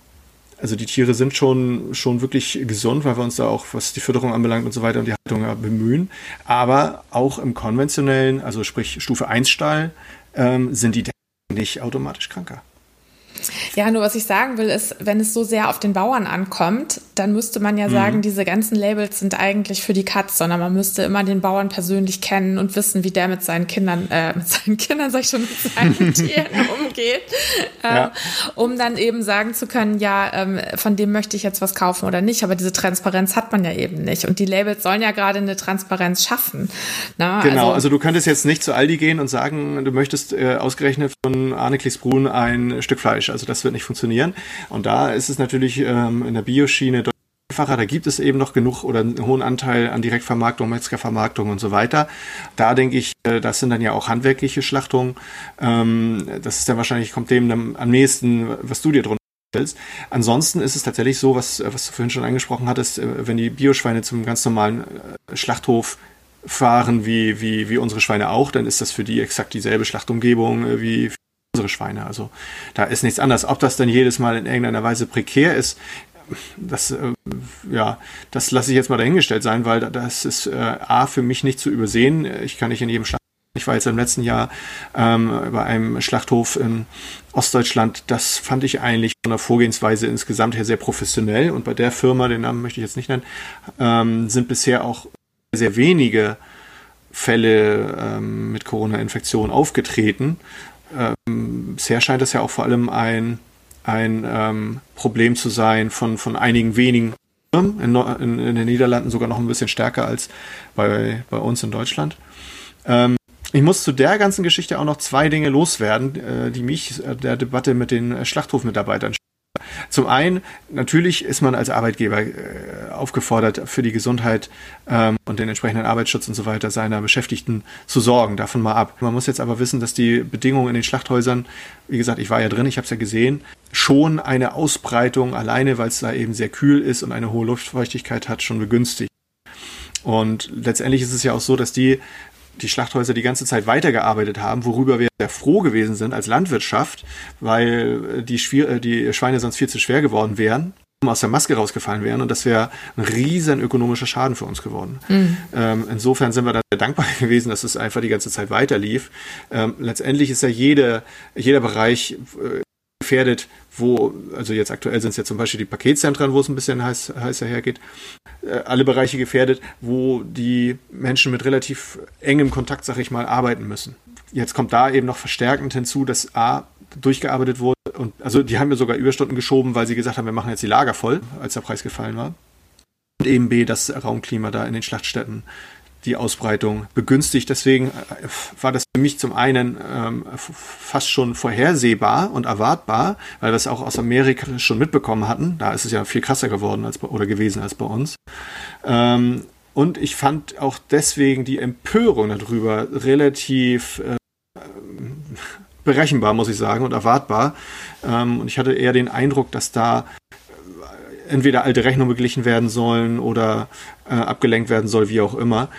also die Tiere sind schon, schon wirklich gesund, weil wir uns da auch, was die Fütterung anbelangt und so weiter und die Haltung ja, bemühen. Aber auch im konventionellen, also sprich Stufe 1 Stall, ähm, sind die nicht automatisch kranker. Ja, nur was ich sagen will, ist, wenn es so sehr auf den Bauern ankommt, dann müsste man ja mhm. sagen, diese ganzen Labels sind eigentlich für die Katz, sondern man müsste immer den Bauern persönlich kennen und wissen, wie der mit seinen Kindern, äh, mit seinen Kindern, sag ich schon, mit seinen Tieren umgeht, äh, ja. um dann eben sagen zu können, ja, ähm, von dem möchte ich jetzt was kaufen oder nicht. Aber diese Transparenz hat man ja eben nicht. Und die Labels sollen ja gerade eine Transparenz schaffen. Na, genau, also, also, du könntest jetzt nicht zu Aldi gehen und sagen, du möchtest äh, ausgerechnet von Arne Klicksbrun ein Stück Fleisch. Also das wird nicht funktionieren. Und da ist es natürlich ähm, in der Bioschiene deutlich einfacher. Da gibt es eben noch genug oder einen hohen Anteil an Direktvermarktung, Metzgervermarktung und so weiter. Da denke ich, äh, das sind dann ja auch handwerkliche Schlachtungen. Ähm, das ist dann wahrscheinlich, kommt dem am nächsten, was du dir drunter stellst. Ansonsten ist es tatsächlich so, was, was du vorhin schon angesprochen hattest, äh, wenn die Bioschweine zum ganz normalen äh, Schlachthof fahren, wie, wie, wie unsere Schweine auch, dann ist das für die exakt dieselbe Schlachtumgebung wie unsere Schweine. Also da ist nichts anderes. Ob das dann jedes Mal in irgendeiner Weise prekär ist, das, äh, ja, das lasse ich jetzt mal dahingestellt sein, weil das ist äh, A für mich nicht zu übersehen. Ich kann nicht in jedem Schlachthof. Ich war jetzt im letzten Jahr ähm, bei einem Schlachthof in Ostdeutschland. Das fand ich eigentlich von der Vorgehensweise insgesamt her sehr professionell. Und bei der Firma, den Namen möchte ich jetzt nicht nennen, ähm, sind bisher auch sehr wenige Fälle ähm, mit Corona-Infektion aufgetreten ähm, bisher scheint es ja auch vor allem ein, ein ähm, Problem zu sein von, von einigen wenigen Firmen, in, in, den Niederlanden sogar noch ein bisschen stärker als bei, bei uns in Deutschland. Ähm, ich muss zu der ganzen Geschichte auch noch zwei Dinge loswerden, äh, die mich äh, der Debatte mit den Schlachthofmitarbeitern zum einen, natürlich ist man als Arbeitgeber äh, aufgefordert, für die Gesundheit ähm, und den entsprechenden Arbeitsschutz und so weiter seiner Beschäftigten zu sorgen. Davon mal ab. Man muss jetzt aber wissen, dass die Bedingungen in den Schlachthäusern, wie gesagt, ich war ja drin, ich habe es ja gesehen, schon eine Ausbreitung alleine, weil es da eben sehr kühl ist und eine hohe Luftfeuchtigkeit hat, schon begünstigt. Und letztendlich ist es ja auch so, dass die die Schlachthäuser die ganze Zeit weitergearbeitet haben, worüber wir sehr froh gewesen sind als Landwirtschaft, weil die, Schwier äh, die Schweine sonst viel zu schwer geworden wären aus der Maske rausgefallen wären und das wäre ein riesen ökonomischer Schaden für uns geworden. Mhm. Ähm, insofern sind wir da sehr dankbar gewesen, dass es einfach die ganze Zeit weiter lief. Ähm, letztendlich ist ja jede, jeder Bereich äh, gefährdet, wo, also jetzt aktuell sind es ja zum Beispiel die Paketzentren, wo es ein bisschen heiß, heißer hergeht, äh, alle Bereiche gefährdet, wo die Menschen mit relativ engem Kontakt, sag ich mal, arbeiten müssen. Jetzt kommt da eben noch verstärkend hinzu, dass A, durchgearbeitet wurde und also die haben mir sogar Überstunden geschoben, weil sie gesagt haben, wir machen jetzt die Lager voll, als der Preis gefallen war. Und eben B, das Raumklima da in den Schlachtstätten die Ausbreitung begünstigt. Deswegen äh, war das für mich zum einen ähm, fast schon vorhersehbar und erwartbar, weil wir es auch aus Amerika schon mitbekommen hatten. Da ist es ja viel krasser geworden als bei, oder gewesen als bei uns. Ähm, und ich fand auch deswegen die Empörung darüber relativ äh, berechenbar, muss ich sagen, und erwartbar. Ähm, und ich hatte eher den Eindruck, dass da entweder alte Rechnungen beglichen werden sollen oder äh, abgelenkt werden soll, wie auch immer.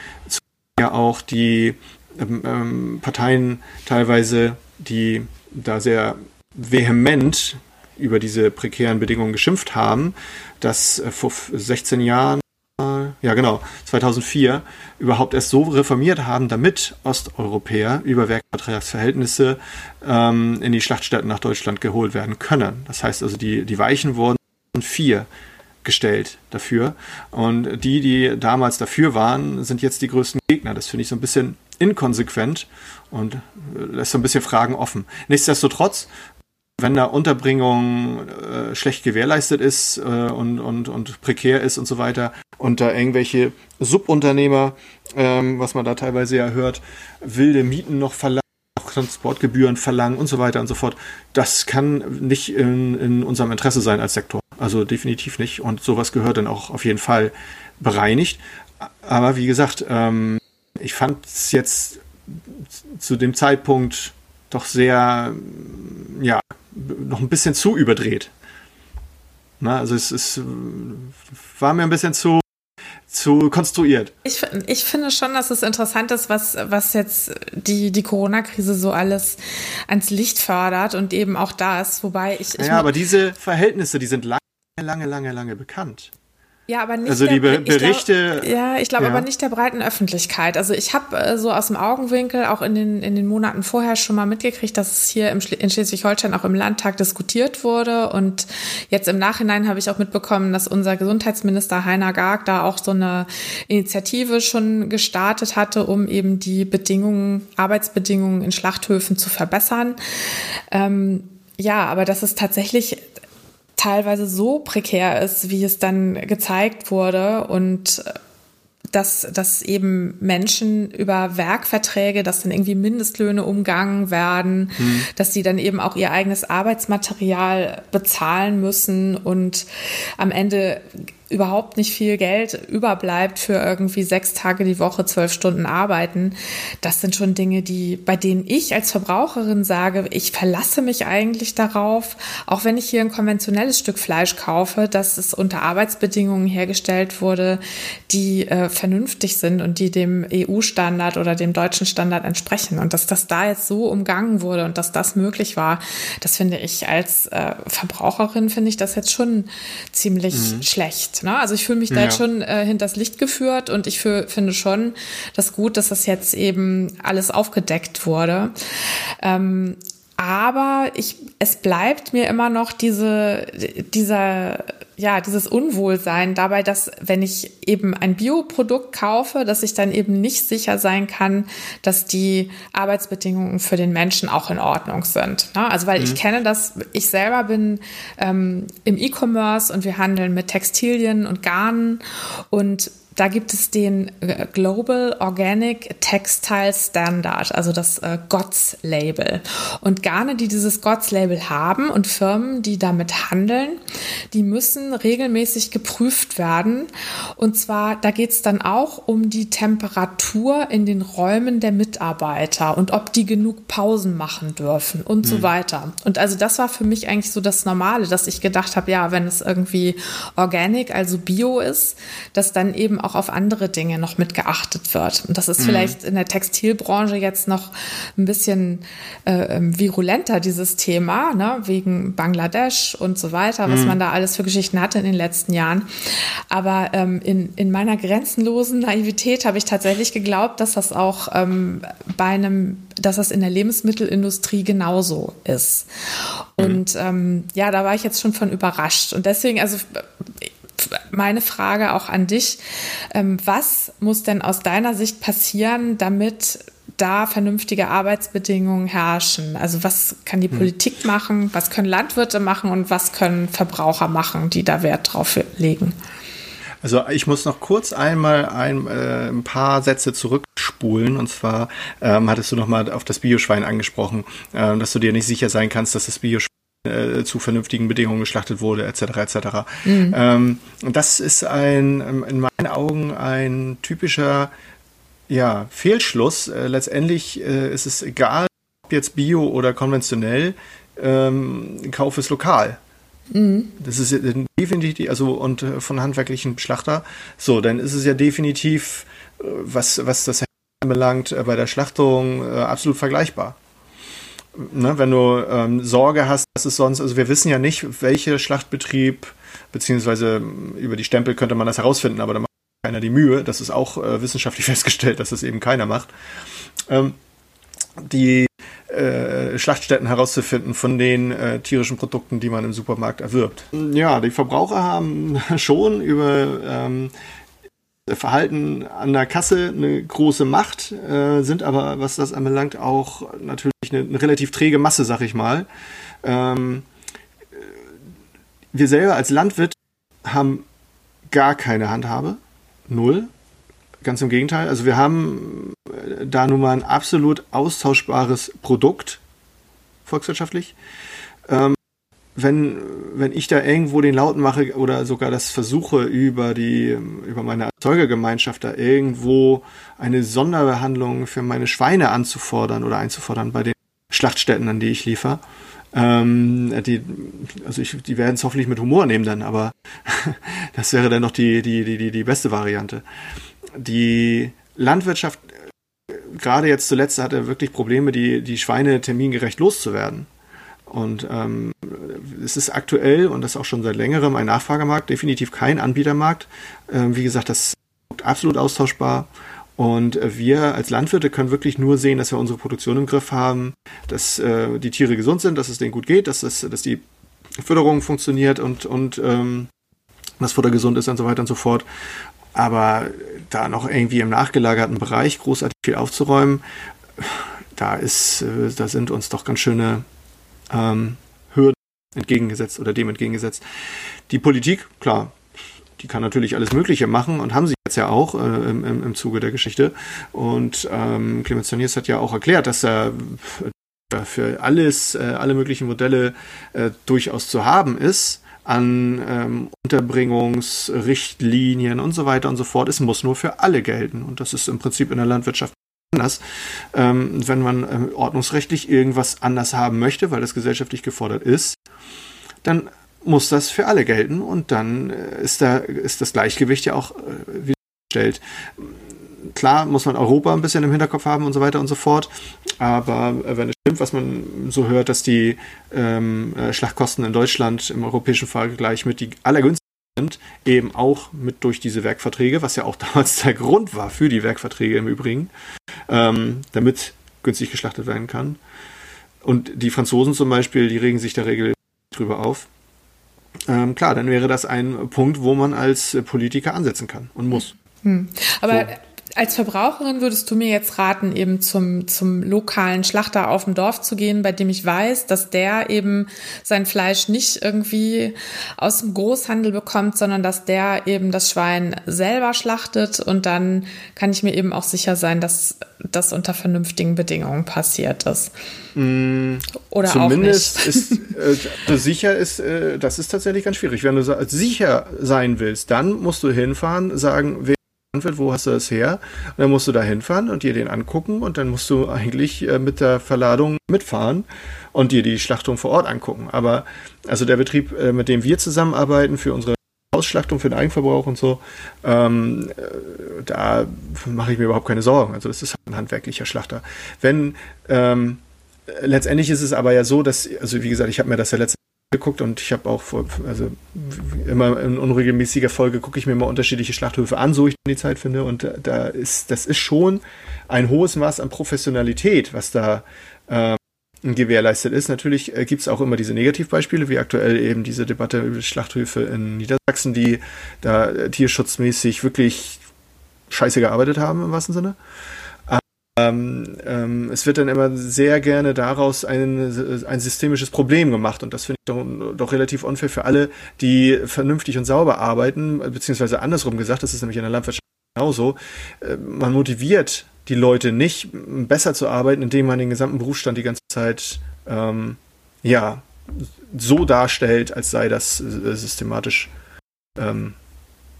Ja auch die ähm, ähm, Parteien teilweise, die da sehr vehement über diese prekären Bedingungen geschimpft haben, dass äh, vor 16 Jahren, äh, ja genau, 2004 überhaupt erst so reformiert haben, damit Osteuropäer über Werkvertragsverhältnisse ähm, in die Schlachtstätten nach Deutschland geholt werden können. Das heißt also, die, die Weichen wurden vier gestellt dafür. Und die, die damals dafür waren, sind jetzt die größten Gegner. Das finde ich so ein bisschen inkonsequent und lässt so ein bisschen Fragen offen. Nichtsdestotrotz, wenn da Unterbringung äh, schlecht gewährleistet ist äh, und, und, und prekär ist und so weiter und da irgendwelche Subunternehmer, ähm, was man da teilweise ja hört, wilde Mieten noch verlangen, Transportgebühren verlangen und so weiter und so fort. Das kann nicht in, in unserem Interesse sein als Sektor. Also definitiv nicht. Und sowas gehört dann auch auf jeden Fall bereinigt. Aber wie gesagt, ähm, ich fand es jetzt zu dem Zeitpunkt doch sehr, ja, noch ein bisschen zu überdreht. Na, also es, es war mir ein bisschen zu zu konstruiert. Ich, ich finde schon, dass es interessant ist, was, was jetzt die, die Corona-Krise so alles ans Licht fördert und eben auch das, wobei ich. ich ja, aber diese Verhältnisse, die sind lange, lange, lange, lange bekannt. Ja, aber nicht also die Be Berichte. Ich glaub, ja, ich glaube ja. aber nicht der breiten Öffentlichkeit. Also ich habe äh, so aus dem Augenwinkel auch in den, in den Monaten vorher schon mal mitgekriegt, dass es hier im in Schleswig-Holstein auch im Landtag diskutiert wurde. Und jetzt im Nachhinein habe ich auch mitbekommen, dass unser Gesundheitsminister Heiner Garg da auch so eine Initiative schon gestartet hatte, um eben die Bedingungen, Arbeitsbedingungen in Schlachthöfen zu verbessern. Ähm, ja, aber das ist tatsächlich teilweise so prekär ist, wie es dann gezeigt wurde und äh, dass, dass eben Menschen über Werkverträge, dass dann irgendwie Mindestlöhne umgangen werden, mhm. dass sie dann eben auch ihr eigenes Arbeitsmaterial bezahlen müssen und am Ende überhaupt nicht viel Geld überbleibt für irgendwie sechs Tage die Woche, zwölf Stunden arbeiten. Das sind schon Dinge, die, bei denen ich als Verbraucherin sage, ich verlasse mich eigentlich darauf, auch wenn ich hier ein konventionelles Stück Fleisch kaufe, dass es unter Arbeitsbedingungen hergestellt wurde, die äh, vernünftig sind und die dem EU-Standard oder dem deutschen Standard entsprechen. Und dass das da jetzt so umgangen wurde und dass das möglich war, das finde ich als äh, Verbraucherin, finde ich das jetzt schon ziemlich mhm. schlecht. Ne? Also ich fühle mich da jetzt schon äh, hinters Licht geführt und ich für, finde schon das gut, dass das jetzt eben alles aufgedeckt wurde. Ähm, aber ich, es bleibt mir immer noch diese, dieser, ja, dieses Unwohlsein dabei, dass wenn ich eben ein Bioprodukt kaufe, dass ich dann eben nicht sicher sein kann, dass die Arbeitsbedingungen für den Menschen auch in Ordnung sind. Ne? Also weil mhm. ich kenne das, ich selber bin ähm, im E-Commerce und wir handeln mit Textilien und Garnen und da gibt es den äh, Global Organic Textile Standard, also das äh, GOTS-Label. Und Garne, die dieses GOTS-Label haben und Firmen, die damit handeln, die müssen regelmäßig geprüft werden. Und zwar, da geht es dann auch um die Temperatur in den Räumen der Mitarbeiter und ob die genug Pausen machen dürfen und mhm. so weiter. Und also das war für mich eigentlich so das Normale, dass ich gedacht habe, ja, wenn es irgendwie organic, also bio ist, dass dann eben auch auch auf andere Dinge noch mitgeachtet wird. Und das ist mhm. vielleicht in der Textilbranche jetzt noch ein bisschen äh, ähm, virulenter, dieses Thema, ne? wegen Bangladesch und so weiter, was mhm. man da alles für Geschichten hatte in den letzten Jahren. Aber ähm, in, in meiner grenzenlosen Naivität habe ich tatsächlich geglaubt, dass das auch ähm, bei einem dass das in der Lebensmittelindustrie genauso ist. Mhm. Und ähm, ja, da war ich jetzt schon von überrascht. Und deswegen, also meine Frage auch an dich. Ähm, was muss denn aus deiner Sicht passieren, damit da vernünftige Arbeitsbedingungen herrschen? Also was kann die hm. Politik machen, was können Landwirte machen und was können Verbraucher machen, die da Wert drauf legen? Also ich muss noch kurz einmal ein, äh, ein paar Sätze zurückspulen. Und zwar ähm, hattest du noch mal auf das Bioschwein angesprochen, äh, dass du dir nicht sicher sein kannst, dass das Bioschwein äh, zu vernünftigen Bedingungen geschlachtet wurde, etc. etc. Mhm. Ähm, das ist ein, ähm, in meinen Augen ein typischer ja, Fehlschluss. Äh, letztendlich äh, ist es egal, ob jetzt bio oder konventionell, ähm, Kauf ist lokal. Mhm. Das ist definitiv, also und äh, von handwerklichen Schlachter. So, dann ist es ja definitiv, äh, was, was das anbelangt, bei der Schlachtung absolut vergleichbar ne, wenn du ähm, Sorge hast, dass es sonst, also wir wissen ja nicht, welcher Schlachtbetrieb, beziehungsweise ähm, über die Stempel könnte man das herausfinden, aber da macht keiner die Mühe. Das ist auch äh, wissenschaftlich festgestellt, dass das eben keiner macht. Ähm, die äh, Schlachtstätten herauszufinden von den äh, tierischen Produkten, die man im Supermarkt erwirbt. Ja, die Verbraucher haben schon über ähm, Verhalten an der Kasse eine große Macht, äh, sind aber, was das anbelangt, auch natürlich eine, eine relativ träge Masse, sag ich mal. Ähm, wir selber als Landwirt haben gar keine Handhabe. Null. Ganz im Gegenteil. Also wir haben äh, da nun mal ein absolut austauschbares Produkt, volkswirtschaftlich. Ähm, wenn, wenn ich da irgendwo den Lauten mache oder sogar das versuche, über die, über meine Erzeugergemeinschaft da irgendwo eine Sonderbehandlung für meine Schweine anzufordern oder einzufordern bei den Schlachtstätten, an die ich liefere, ähm, die, also ich, die werden es hoffentlich mit Humor nehmen dann, aber das wäre dann noch die, die, die, die, die beste Variante. Die Landwirtschaft, gerade jetzt zuletzt, hatte wirklich Probleme, die, die Schweine termingerecht loszuwerden. Und ähm, es ist aktuell und das auch schon seit längerem ein Nachfragemarkt, definitiv kein Anbietermarkt. Ähm, wie gesagt, das ist absolut austauschbar. Und wir als Landwirte können wirklich nur sehen, dass wir unsere Produktion im Griff haben, dass äh, die Tiere gesund sind, dass es denen gut geht, dass, es, dass die Förderung funktioniert und, und ähm, das Futter gesund ist und so weiter und so fort. Aber da noch irgendwie im nachgelagerten Bereich großartig viel aufzuräumen, da ist, äh, da sind uns doch ganz schöne ähm, Hürden entgegengesetzt oder dem entgegengesetzt. Die Politik, klar, die kann natürlich alles Mögliche machen und haben sie jetzt ja auch äh, im, im, Zuge der Geschichte. Und ähm, Clemens Tönnies hat ja auch erklärt, dass er für alles, äh, alle möglichen Modelle äh, durchaus zu haben ist an ähm, Unterbringungsrichtlinien und so weiter und so fort. Es muss nur für alle gelten. Und das ist im Prinzip in der Landwirtschaft anders. Ähm, wenn man ähm, ordnungsrechtlich irgendwas anders haben möchte, weil das gesellschaftlich gefordert ist, dann muss das für alle gelten und dann äh, ist, da, ist das Gleichgewicht ja auch äh, wiederhergestellt. Klar muss man Europa ein bisschen im Hinterkopf haben und so weiter und so fort, aber äh, wenn es stimmt, was man so hört, dass die ähm, äh, Schlachtkosten in Deutschland im europäischen Vergleich mit die allergünstigsten eben auch mit durch diese Werkverträge, was ja auch damals der Grund war für die Werkverträge im Übrigen, ähm, damit günstig geschlachtet werden kann. Und die Franzosen zum Beispiel, die regen sich der Regel drüber auf ähm, klar, dann wäre das ein Punkt, wo man als Politiker ansetzen kann und muss. Hm. Aber so als Verbraucherin würdest du mir jetzt raten, eben zum, zum lokalen Schlachter auf dem Dorf zu gehen, bei dem ich weiß, dass der eben sein Fleisch nicht irgendwie aus dem Großhandel bekommt, sondern dass der eben das Schwein selber schlachtet und dann kann ich mir eben auch sicher sein, dass das unter vernünftigen Bedingungen passiert ist. Mm, Oder Zumindest auch nicht. ist äh, sicher ist, äh, das ist tatsächlich ganz schwierig. Wenn du sicher sein willst, dann musst du hinfahren, sagen, wer wird, wo hast du das her? Und dann musst du da hinfahren und dir den angucken und dann musst du eigentlich äh, mit der Verladung mitfahren und dir die Schlachtung vor Ort angucken. Aber also der Betrieb, äh, mit dem wir zusammenarbeiten für unsere Ausschlachtung für den Eigenverbrauch und so, ähm, äh, da mache ich mir überhaupt keine Sorgen. Also das ist ein handwerklicher Schlachter. Wenn ähm, letztendlich ist es aber ja so, dass, also wie gesagt, ich habe mir das ja letzte geguckt und ich habe auch vor, also immer in unregelmäßiger Folge gucke ich mir mal unterschiedliche Schlachthöfe an, so ich die Zeit finde und da ist das ist schon ein hohes Maß an Professionalität, was da ähm, gewährleistet ist. Natürlich äh, gibt es auch immer diese Negativbeispiele, wie aktuell eben diese Debatte über Schlachthöfe in Niedersachsen, die da äh, tierschutzmäßig wirklich scheiße gearbeitet haben im wahrsten Sinne. Ähm, ähm, es wird dann immer sehr gerne daraus ein, ein systemisches Problem gemacht und das finde ich doch, doch, relativ unfair für alle, die vernünftig und sauber arbeiten, beziehungsweise andersrum gesagt, das ist nämlich in der Landwirtschaft genauso. Äh, man motiviert die Leute nicht, besser zu arbeiten, indem man den gesamten Berufsstand die ganze Zeit ähm, ja so darstellt, als sei das äh, systematisch ähm,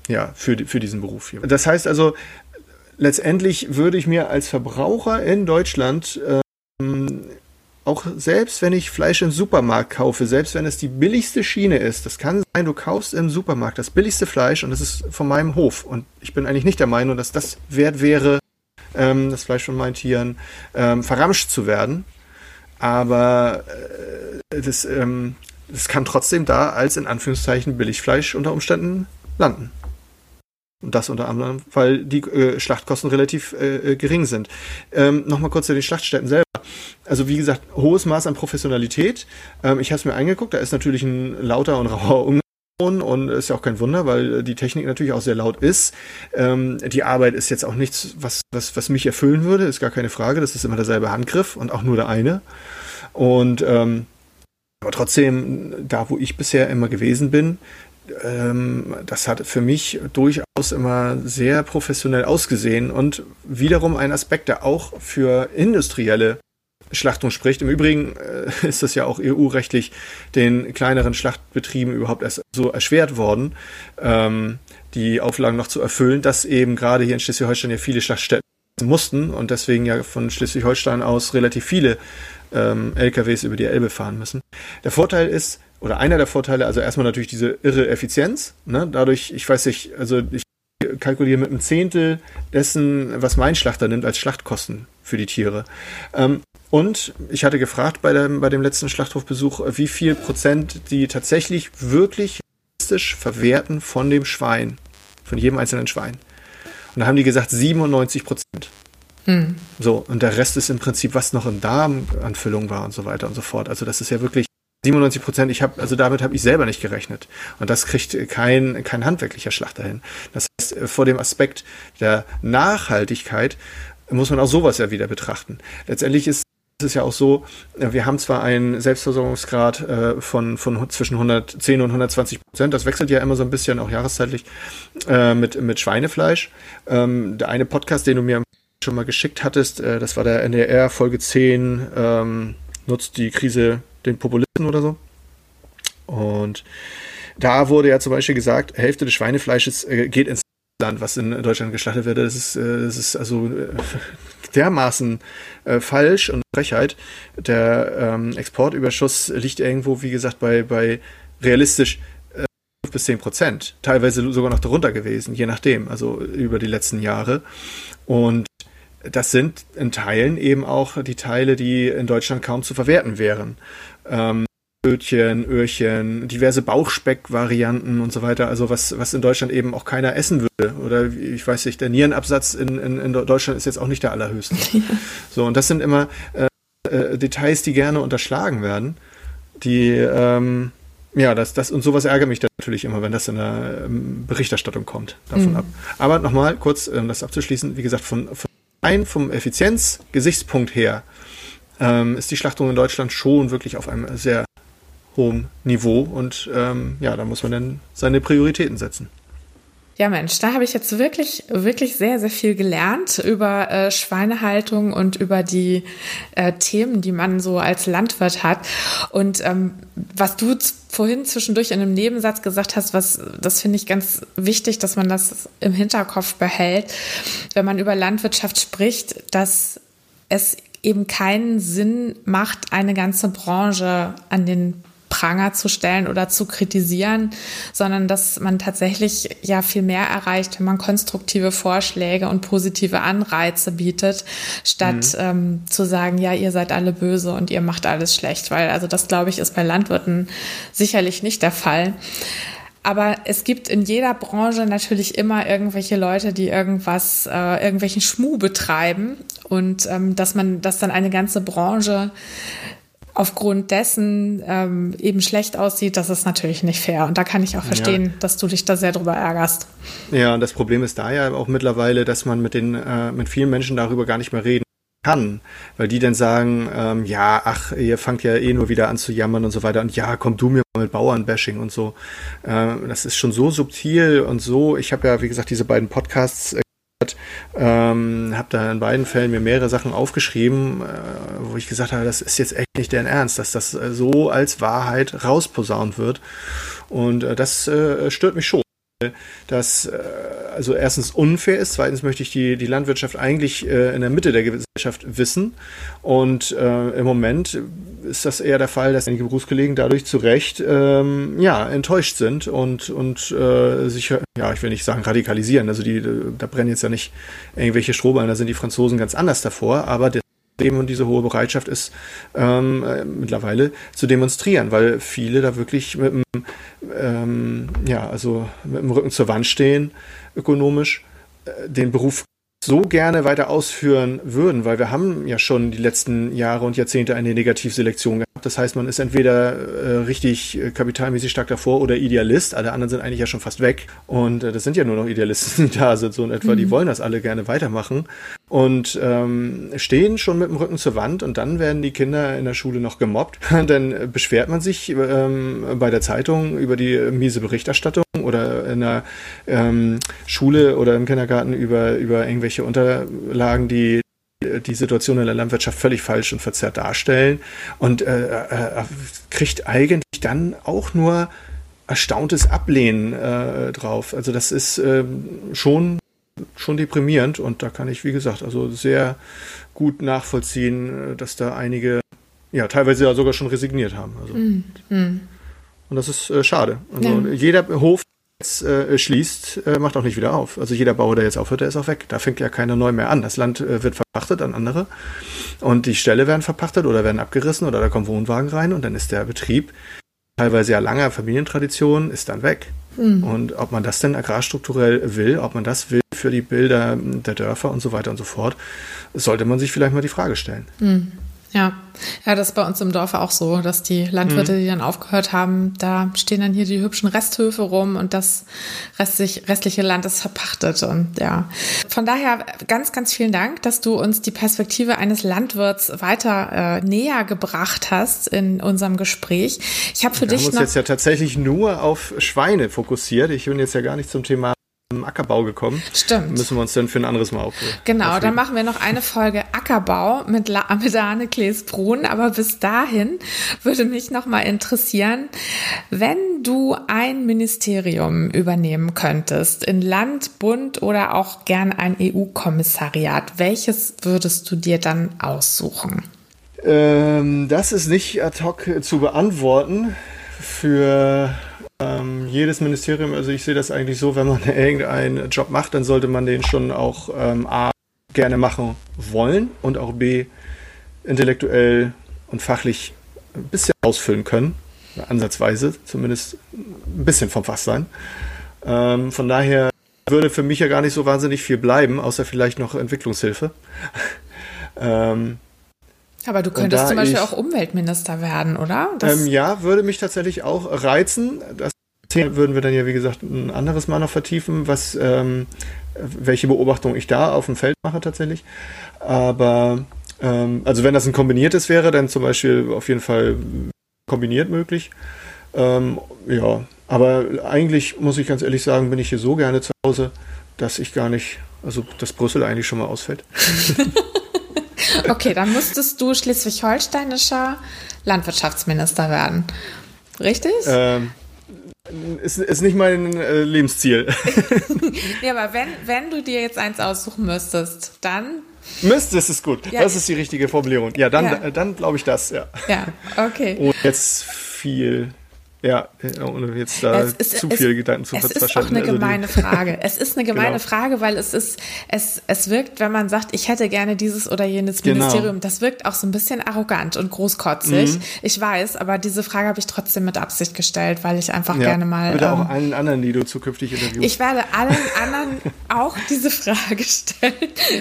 ja, für, für diesen Beruf hier. Das heißt also, letztendlich würde ich mir als Verbraucher in Deutschland ähm, auch selbst wenn ich Fleisch im Supermarkt kaufe, selbst wenn es die billigste Schiene ist, das kann sein, du kaufst im Supermarkt das billigste Fleisch und das ist von meinem Hof. Und ich bin eigentlich nicht der Meinung, dass das wert wäre, ähm, das Fleisch von meinen Tieren ähm, verramscht zu werden. Aber äh, das, ähm, das kann trotzdem da als in Anführungszeichen Billigfleisch unter Umständen landen. Und das unter anderem, weil die äh, Schlachtkosten relativ äh, äh, gering sind. Ähm, Nochmal kurz zu den Schlachtstätten selber. Also wie gesagt, hohes Maß an Professionalität. Ähm, ich habe es mir angeguckt, da ist natürlich ein lauter und rauer Umgang und ist ja auch kein Wunder, weil die Technik natürlich auch sehr laut ist. Ähm, die Arbeit ist jetzt auch nichts, was, was, was mich erfüllen würde, ist gar keine Frage. Das ist immer derselbe Handgriff und auch nur der eine. Und ähm, aber trotzdem, da wo ich bisher immer gewesen bin, ähm, das hat für mich durchaus immer sehr professionell ausgesehen und wiederum ein Aspekt, der auch für industrielle Schlachtung spricht. Im Übrigen äh, ist das ja auch EU-rechtlich den kleineren Schlachtbetrieben überhaupt erst so erschwert worden, ähm, die Auflagen noch zu erfüllen, dass eben gerade hier in Schleswig-Holstein ja viele Schlachtstätten mussten und deswegen ja von Schleswig-Holstein aus relativ viele ähm, LKWs über die Elbe fahren müssen. Der Vorteil ist, oder einer der Vorteile, also erstmal natürlich diese irre Effizienz. Ne? Dadurch, ich weiß nicht, also ich kalkuliere mit einem Zehntel dessen, was mein Schlachter nimmt als Schlachtkosten für die Tiere. Ähm, und ich hatte gefragt bei dem, bei dem letzten Schlachthofbesuch, wie viel Prozent die tatsächlich wirklich verwerten von dem Schwein, von jedem einzelnen Schwein. Und da haben die gesagt 97 Prozent. Hm. So, und der Rest ist im Prinzip, was noch in Darmanfüllung war und so weiter und so fort. Also das ist ja wirklich 97 Prozent, ich habe, also damit habe ich selber nicht gerechnet. Und das kriegt kein, kein handwerklicher Schlachter hin. Das heißt, vor dem Aspekt der Nachhaltigkeit muss man auch sowas ja wieder betrachten. Letztendlich ist es ja auch so, wir haben zwar einen Selbstversorgungsgrad äh, von, von zwischen 110 und 120 Prozent, das wechselt ja immer so ein bisschen, auch jahreszeitlich, äh, mit, mit Schweinefleisch. Ähm, der eine Podcast, den du mir schon mal geschickt hattest, äh, das war der NDR Folge 10, ähm, nutzt die Krise den Populisten oder so. Und da wurde ja zum Beispiel gesagt, Hälfte des Schweinefleisches äh, geht ins Land, was in Deutschland geschlachtet wird. Das ist, äh, das ist also äh, dermaßen falsch und Frechheit. Der ähm, Exportüberschuss liegt irgendwo, wie gesagt, bei, bei realistisch äh, 5 bis 10 Prozent. Teilweise sogar noch darunter gewesen, je nachdem, also über die letzten Jahre. Und das sind in Teilen eben auch die Teile, die in Deutschland kaum zu verwerten wären. Ähm, Öhrchen, Öhrchen, diverse Bauchspeck-Varianten und so weiter. Also was, was in Deutschland eben auch keiner essen würde. Oder ich weiß nicht, der Nierenabsatz in, in, in Deutschland ist jetzt auch nicht der allerhöchste. Ja. So, und das sind immer äh, äh, Details, die gerne unterschlagen werden. Die, ähm, ja, das, das und sowas ärgert mich natürlich immer, wenn das in der ähm, Berichterstattung kommt, davon mhm. ab. Aber nochmal kurz, um das abzuschließen, wie gesagt, von, von ein vom Effizienzgesichtspunkt her ähm, ist die Schlachtung in Deutschland schon wirklich auf einem sehr hohem Niveau und ähm, ja, da muss man dann seine Prioritäten setzen. Ja, Mensch, da habe ich jetzt wirklich, wirklich sehr, sehr viel gelernt über äh, Schweinehaltung und über die äh, Themen, die man so als Landwirt hat. Und ähm, was du vorhin zwischendurch in einem Nebensatz gesagt hast, was das finde ich ganz wichtig, dass man das im Hinterkopf behält, wenn man über Landwirtschaft spricht, dass es eben keinen Sinn macht, eine ganze Branche an den Pranger zu stellen oder zu kritisieren, sondern dass man tatsächlich ja viel mehr erreicht, wenn man konstruktive Vorschläge und positive Anreize bietet, statt mhm. ähm, zu sagen, ja, ihr seid alle böse und ihr macht alles schlecht, weil also das glaube ich ist bei Landwirten sicherlich nicht der Fall. Aber es gibt in jeder Branche natürlich immer irgendwelche Leute, die irgendwas, äh, irgendwelchen Schmuh betreiben und ähm, dass man, dass dann eine ganze Branche aufgrund dessen ähm, eben schlecht aussieht, das ist natürlich nicht fair. Und da kann ich auch verstehen, ja. dass du dich da sehr drüber ärgerst. Ja, und das Problem ist da ja auch mittlerweile, dass man mit den äh, mit vielen Menschen darüber gar nicht mehr reden kann, weil die dann sagen, ähm, ja, ach, ihr fangt ja eh nur wieder an zu jammern und so weiter und ja, komm du mir mal mit Bauernbashing und so. Äh, das ist schon so subtil und so. Ich habe ja, wie gesagt, diese beiden Podcasts äh, ähm, habe da in beiden Fällen mir mehrere Sachen aufgeschrieben, äh, wo ich gesagt habe, das ist jetzt echt nicht deren Ernst, dass das äh, so als Wahrheit rausposaunt wird. Und äh, das äh, stört mich schon das äh, also erstens unfair ist, zweitens möchte ich die, die Landwirtschaft eigentlich äh, in der Mitte der Gesellschaft wissen. Und äh, im Moment ist das eher der Fall, dass einige Berufskollegen dadurch zu Recht ähm, ja, enttäuscht sind und, und äh, sich, ja, ich will nicht sagen radikalisieren. Also die, da brennen jetzt ja nicht irgendwelche Strohballen, da sind die Franzosen ganz anders davor, aber der eben und diese hohe Bereitschaft ist, ähm, äh, mittlerweile zu demonstrieren, weil viele da wirklich mit dem, ähm, ja, also mit dem Rücken zur Wand stehen, ökonomisch, äh, den Beruf so gerne weiter ausführen würden, weil wir haben ja schon die letzten Jahre und Jahrzehnte eine Negativselektion gehabt. Das heißt, man ist entweder äh, richtig äh, kapitalmäßig stark davor oder Idealist. Alle anderen sind eigentlich ja schon fast weg. Und äh, das sind ja nur noch Idealisten, die da sind, so in etwa. Mhm. Die wollen das alle gerne weitermachen und ähm, stehen schon mit dem Rücken zur Wand und dann werden die Kinder in der Schule noch gemobbt. dann beschwert man sich ähm, bei der Zeitung über die miese Berichterstattung oder in der ähm, Schule oder im Kindergarten über, über irgendwelche Unterlagen, die die Situation in der Landwirtschaft völlig falsch und verzerrt darstellen und äh, äh, kriegt eigentlich dann auch nur erstauntes Ablehnen äh, drauf. Also das ist äh, schon schon deprimierend und da kann ich, wie gesagt, also sehr gut nachvollziehen, dass da einige, ja, teilweise ja sogar schon resigniert haben. Also, mm, mm. Und das ist äh, schade. Also ja. jeder Hof jetzt äh, schließt, äh, macht auch nicht wieder auf. Also jeder Bauer, der jetzt aufhört, der ist auch weg. Da fängt ja keiner neu mehr an. Das Land äh, wird verpachtet an andere und die Ställe werden verpachtet oder werden abgerissen oder da kommen Wohnwagen rein und dann ist der Betrieb teilweise ja langer Familientradition ist dann weg. Mhm. Und ob man das denn agrarstrukturell will, ob man das will für die Bilder der Dörfer und so weiter und so fort, sollte man sich vielleicht mal die Frage stellen. Mhm. Ja. ja, das ist bei uns im Dorf auch so, dass die Landwirte, mhm. die dann aufgehört haben, da stehen dann hier die hübschen Resthöfe rum und das restlich, restliche Land ist verpachtet. Und ja, von daher ganz, ganz vielen Dank, dass du uns die Perspektive eines Landwirts weiter äh, näher gebracht hast in unserem Gespräch. Ich habe für Wir dich haben uns jetzt ja tatsächlich nur auf Schweine fokussiert. Ich bin jetzt ja gar nicht zum Thema Ackerbau gekommen. Stimmt. Müssen wir uns dann für ein anderes Mal aufnehmen. Genau, dann machen wir noch eine Folge Ackerbau mit, La mit Arne Klees-Brun. Aber bis dahin würde mich noch mal interessieren, wenn du ein Ministerium übernehmen könntest, in Land, Bund oder auch gern ein EU-Kommissariat, welches würdest du dir dann aussuchen? Ähm, das ist nicht ad hoc zu beantworten. Für ähm, jedes Ministerium, also ich sehe das eigentlich so, wenn man irgendeinen Job macht, dann sollte man den schon auch ähm, A gerne machen wollen und auch B intellektuell und fachlich ein bisschen ausfüllen können, ansatzweise, zumindest ein bisschen vom Fach sein. Ähm, von daher würde für mich ja gar nicht so wahnsinnig viel bleiben, außer vielleicht noch Entwicklungshilfe. ähm, aber du könntest zum Beispiel ich, auch Umweltminister werden, oder? Ähm, ja, würde mich tatsächlich auch reizen. Das würden wir dann ja, wie gesagt, ein anderes Mal noch vertiefen, was, ähm, welche Beobachtung ich da auf dem Feld mache tatsächlich. Aber, ähm, also wenn das ein kombiniertes wäre, dann zum Beispiel auf jeden Fall kombiniert möglich. Ähm, ja, aber eigentlich muss ich ganz ehrlich sagen, bin ich hier so gerne zu Hause, dass ich gar nicht, also dass Brüssel eigentlich schon mal ausfällt. Okay, dann musstest du schleswig-holsteinischer Landwirtschaftsminister werden. Richtig? Ähm, ist, ist nicht mein äh, Lebensziel. ja, aber wenn, wenn du dir jetzt eins aussuchen müsstest, dann. Müsstest ist gut. Ja. Das ist die richtige Formulierung. Ja, dann, ja. dann glaube ich das, ja. Ja, okay. Und jetzt viel ja, ohne jetzt da ist, zu viele Gedanken zu verschwenden. Es ist auch eine also gemeine Frage. Es ist eine gemeine genau. Frage, weil es ist, es, es wirkt, wenn man sagt, ich hätte gerne dieses oder jenes genau. Ministerium, das wirkt auch so ein bisschen arrogant und großkotzig. Mhm. Ich weiß, aber diese Frage habe ich trotzdem mit Absicht gestellt, weil ich einfach ja, gerne mal. Oder ähm, auch allen anderen, die du zukünftig interviewst. Ich werde allen anderen auch diese Frage stellen.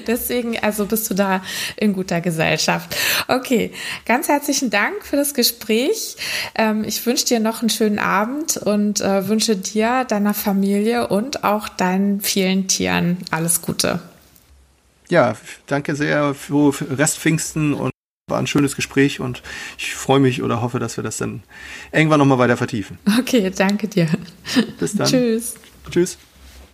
Deswegen, also bist du da in guter Gesellschaft. Okay, ganz herzlichen Dank für das Gespräch. Ähm, ich wünsche dir noch einen einen schönen Abend und äh, wünsche dir, deiner Familie und auch deinen vielen Tieren alles Gute. Ja, danke sehr für Restpfingsten und war ein schönes Gespräch und ich freue mich oder hoffe, dass wir das dann irgendwann nochmal weiter vertiefen. Okay, danke dir. Bis dann. Tschüss. Tschüss.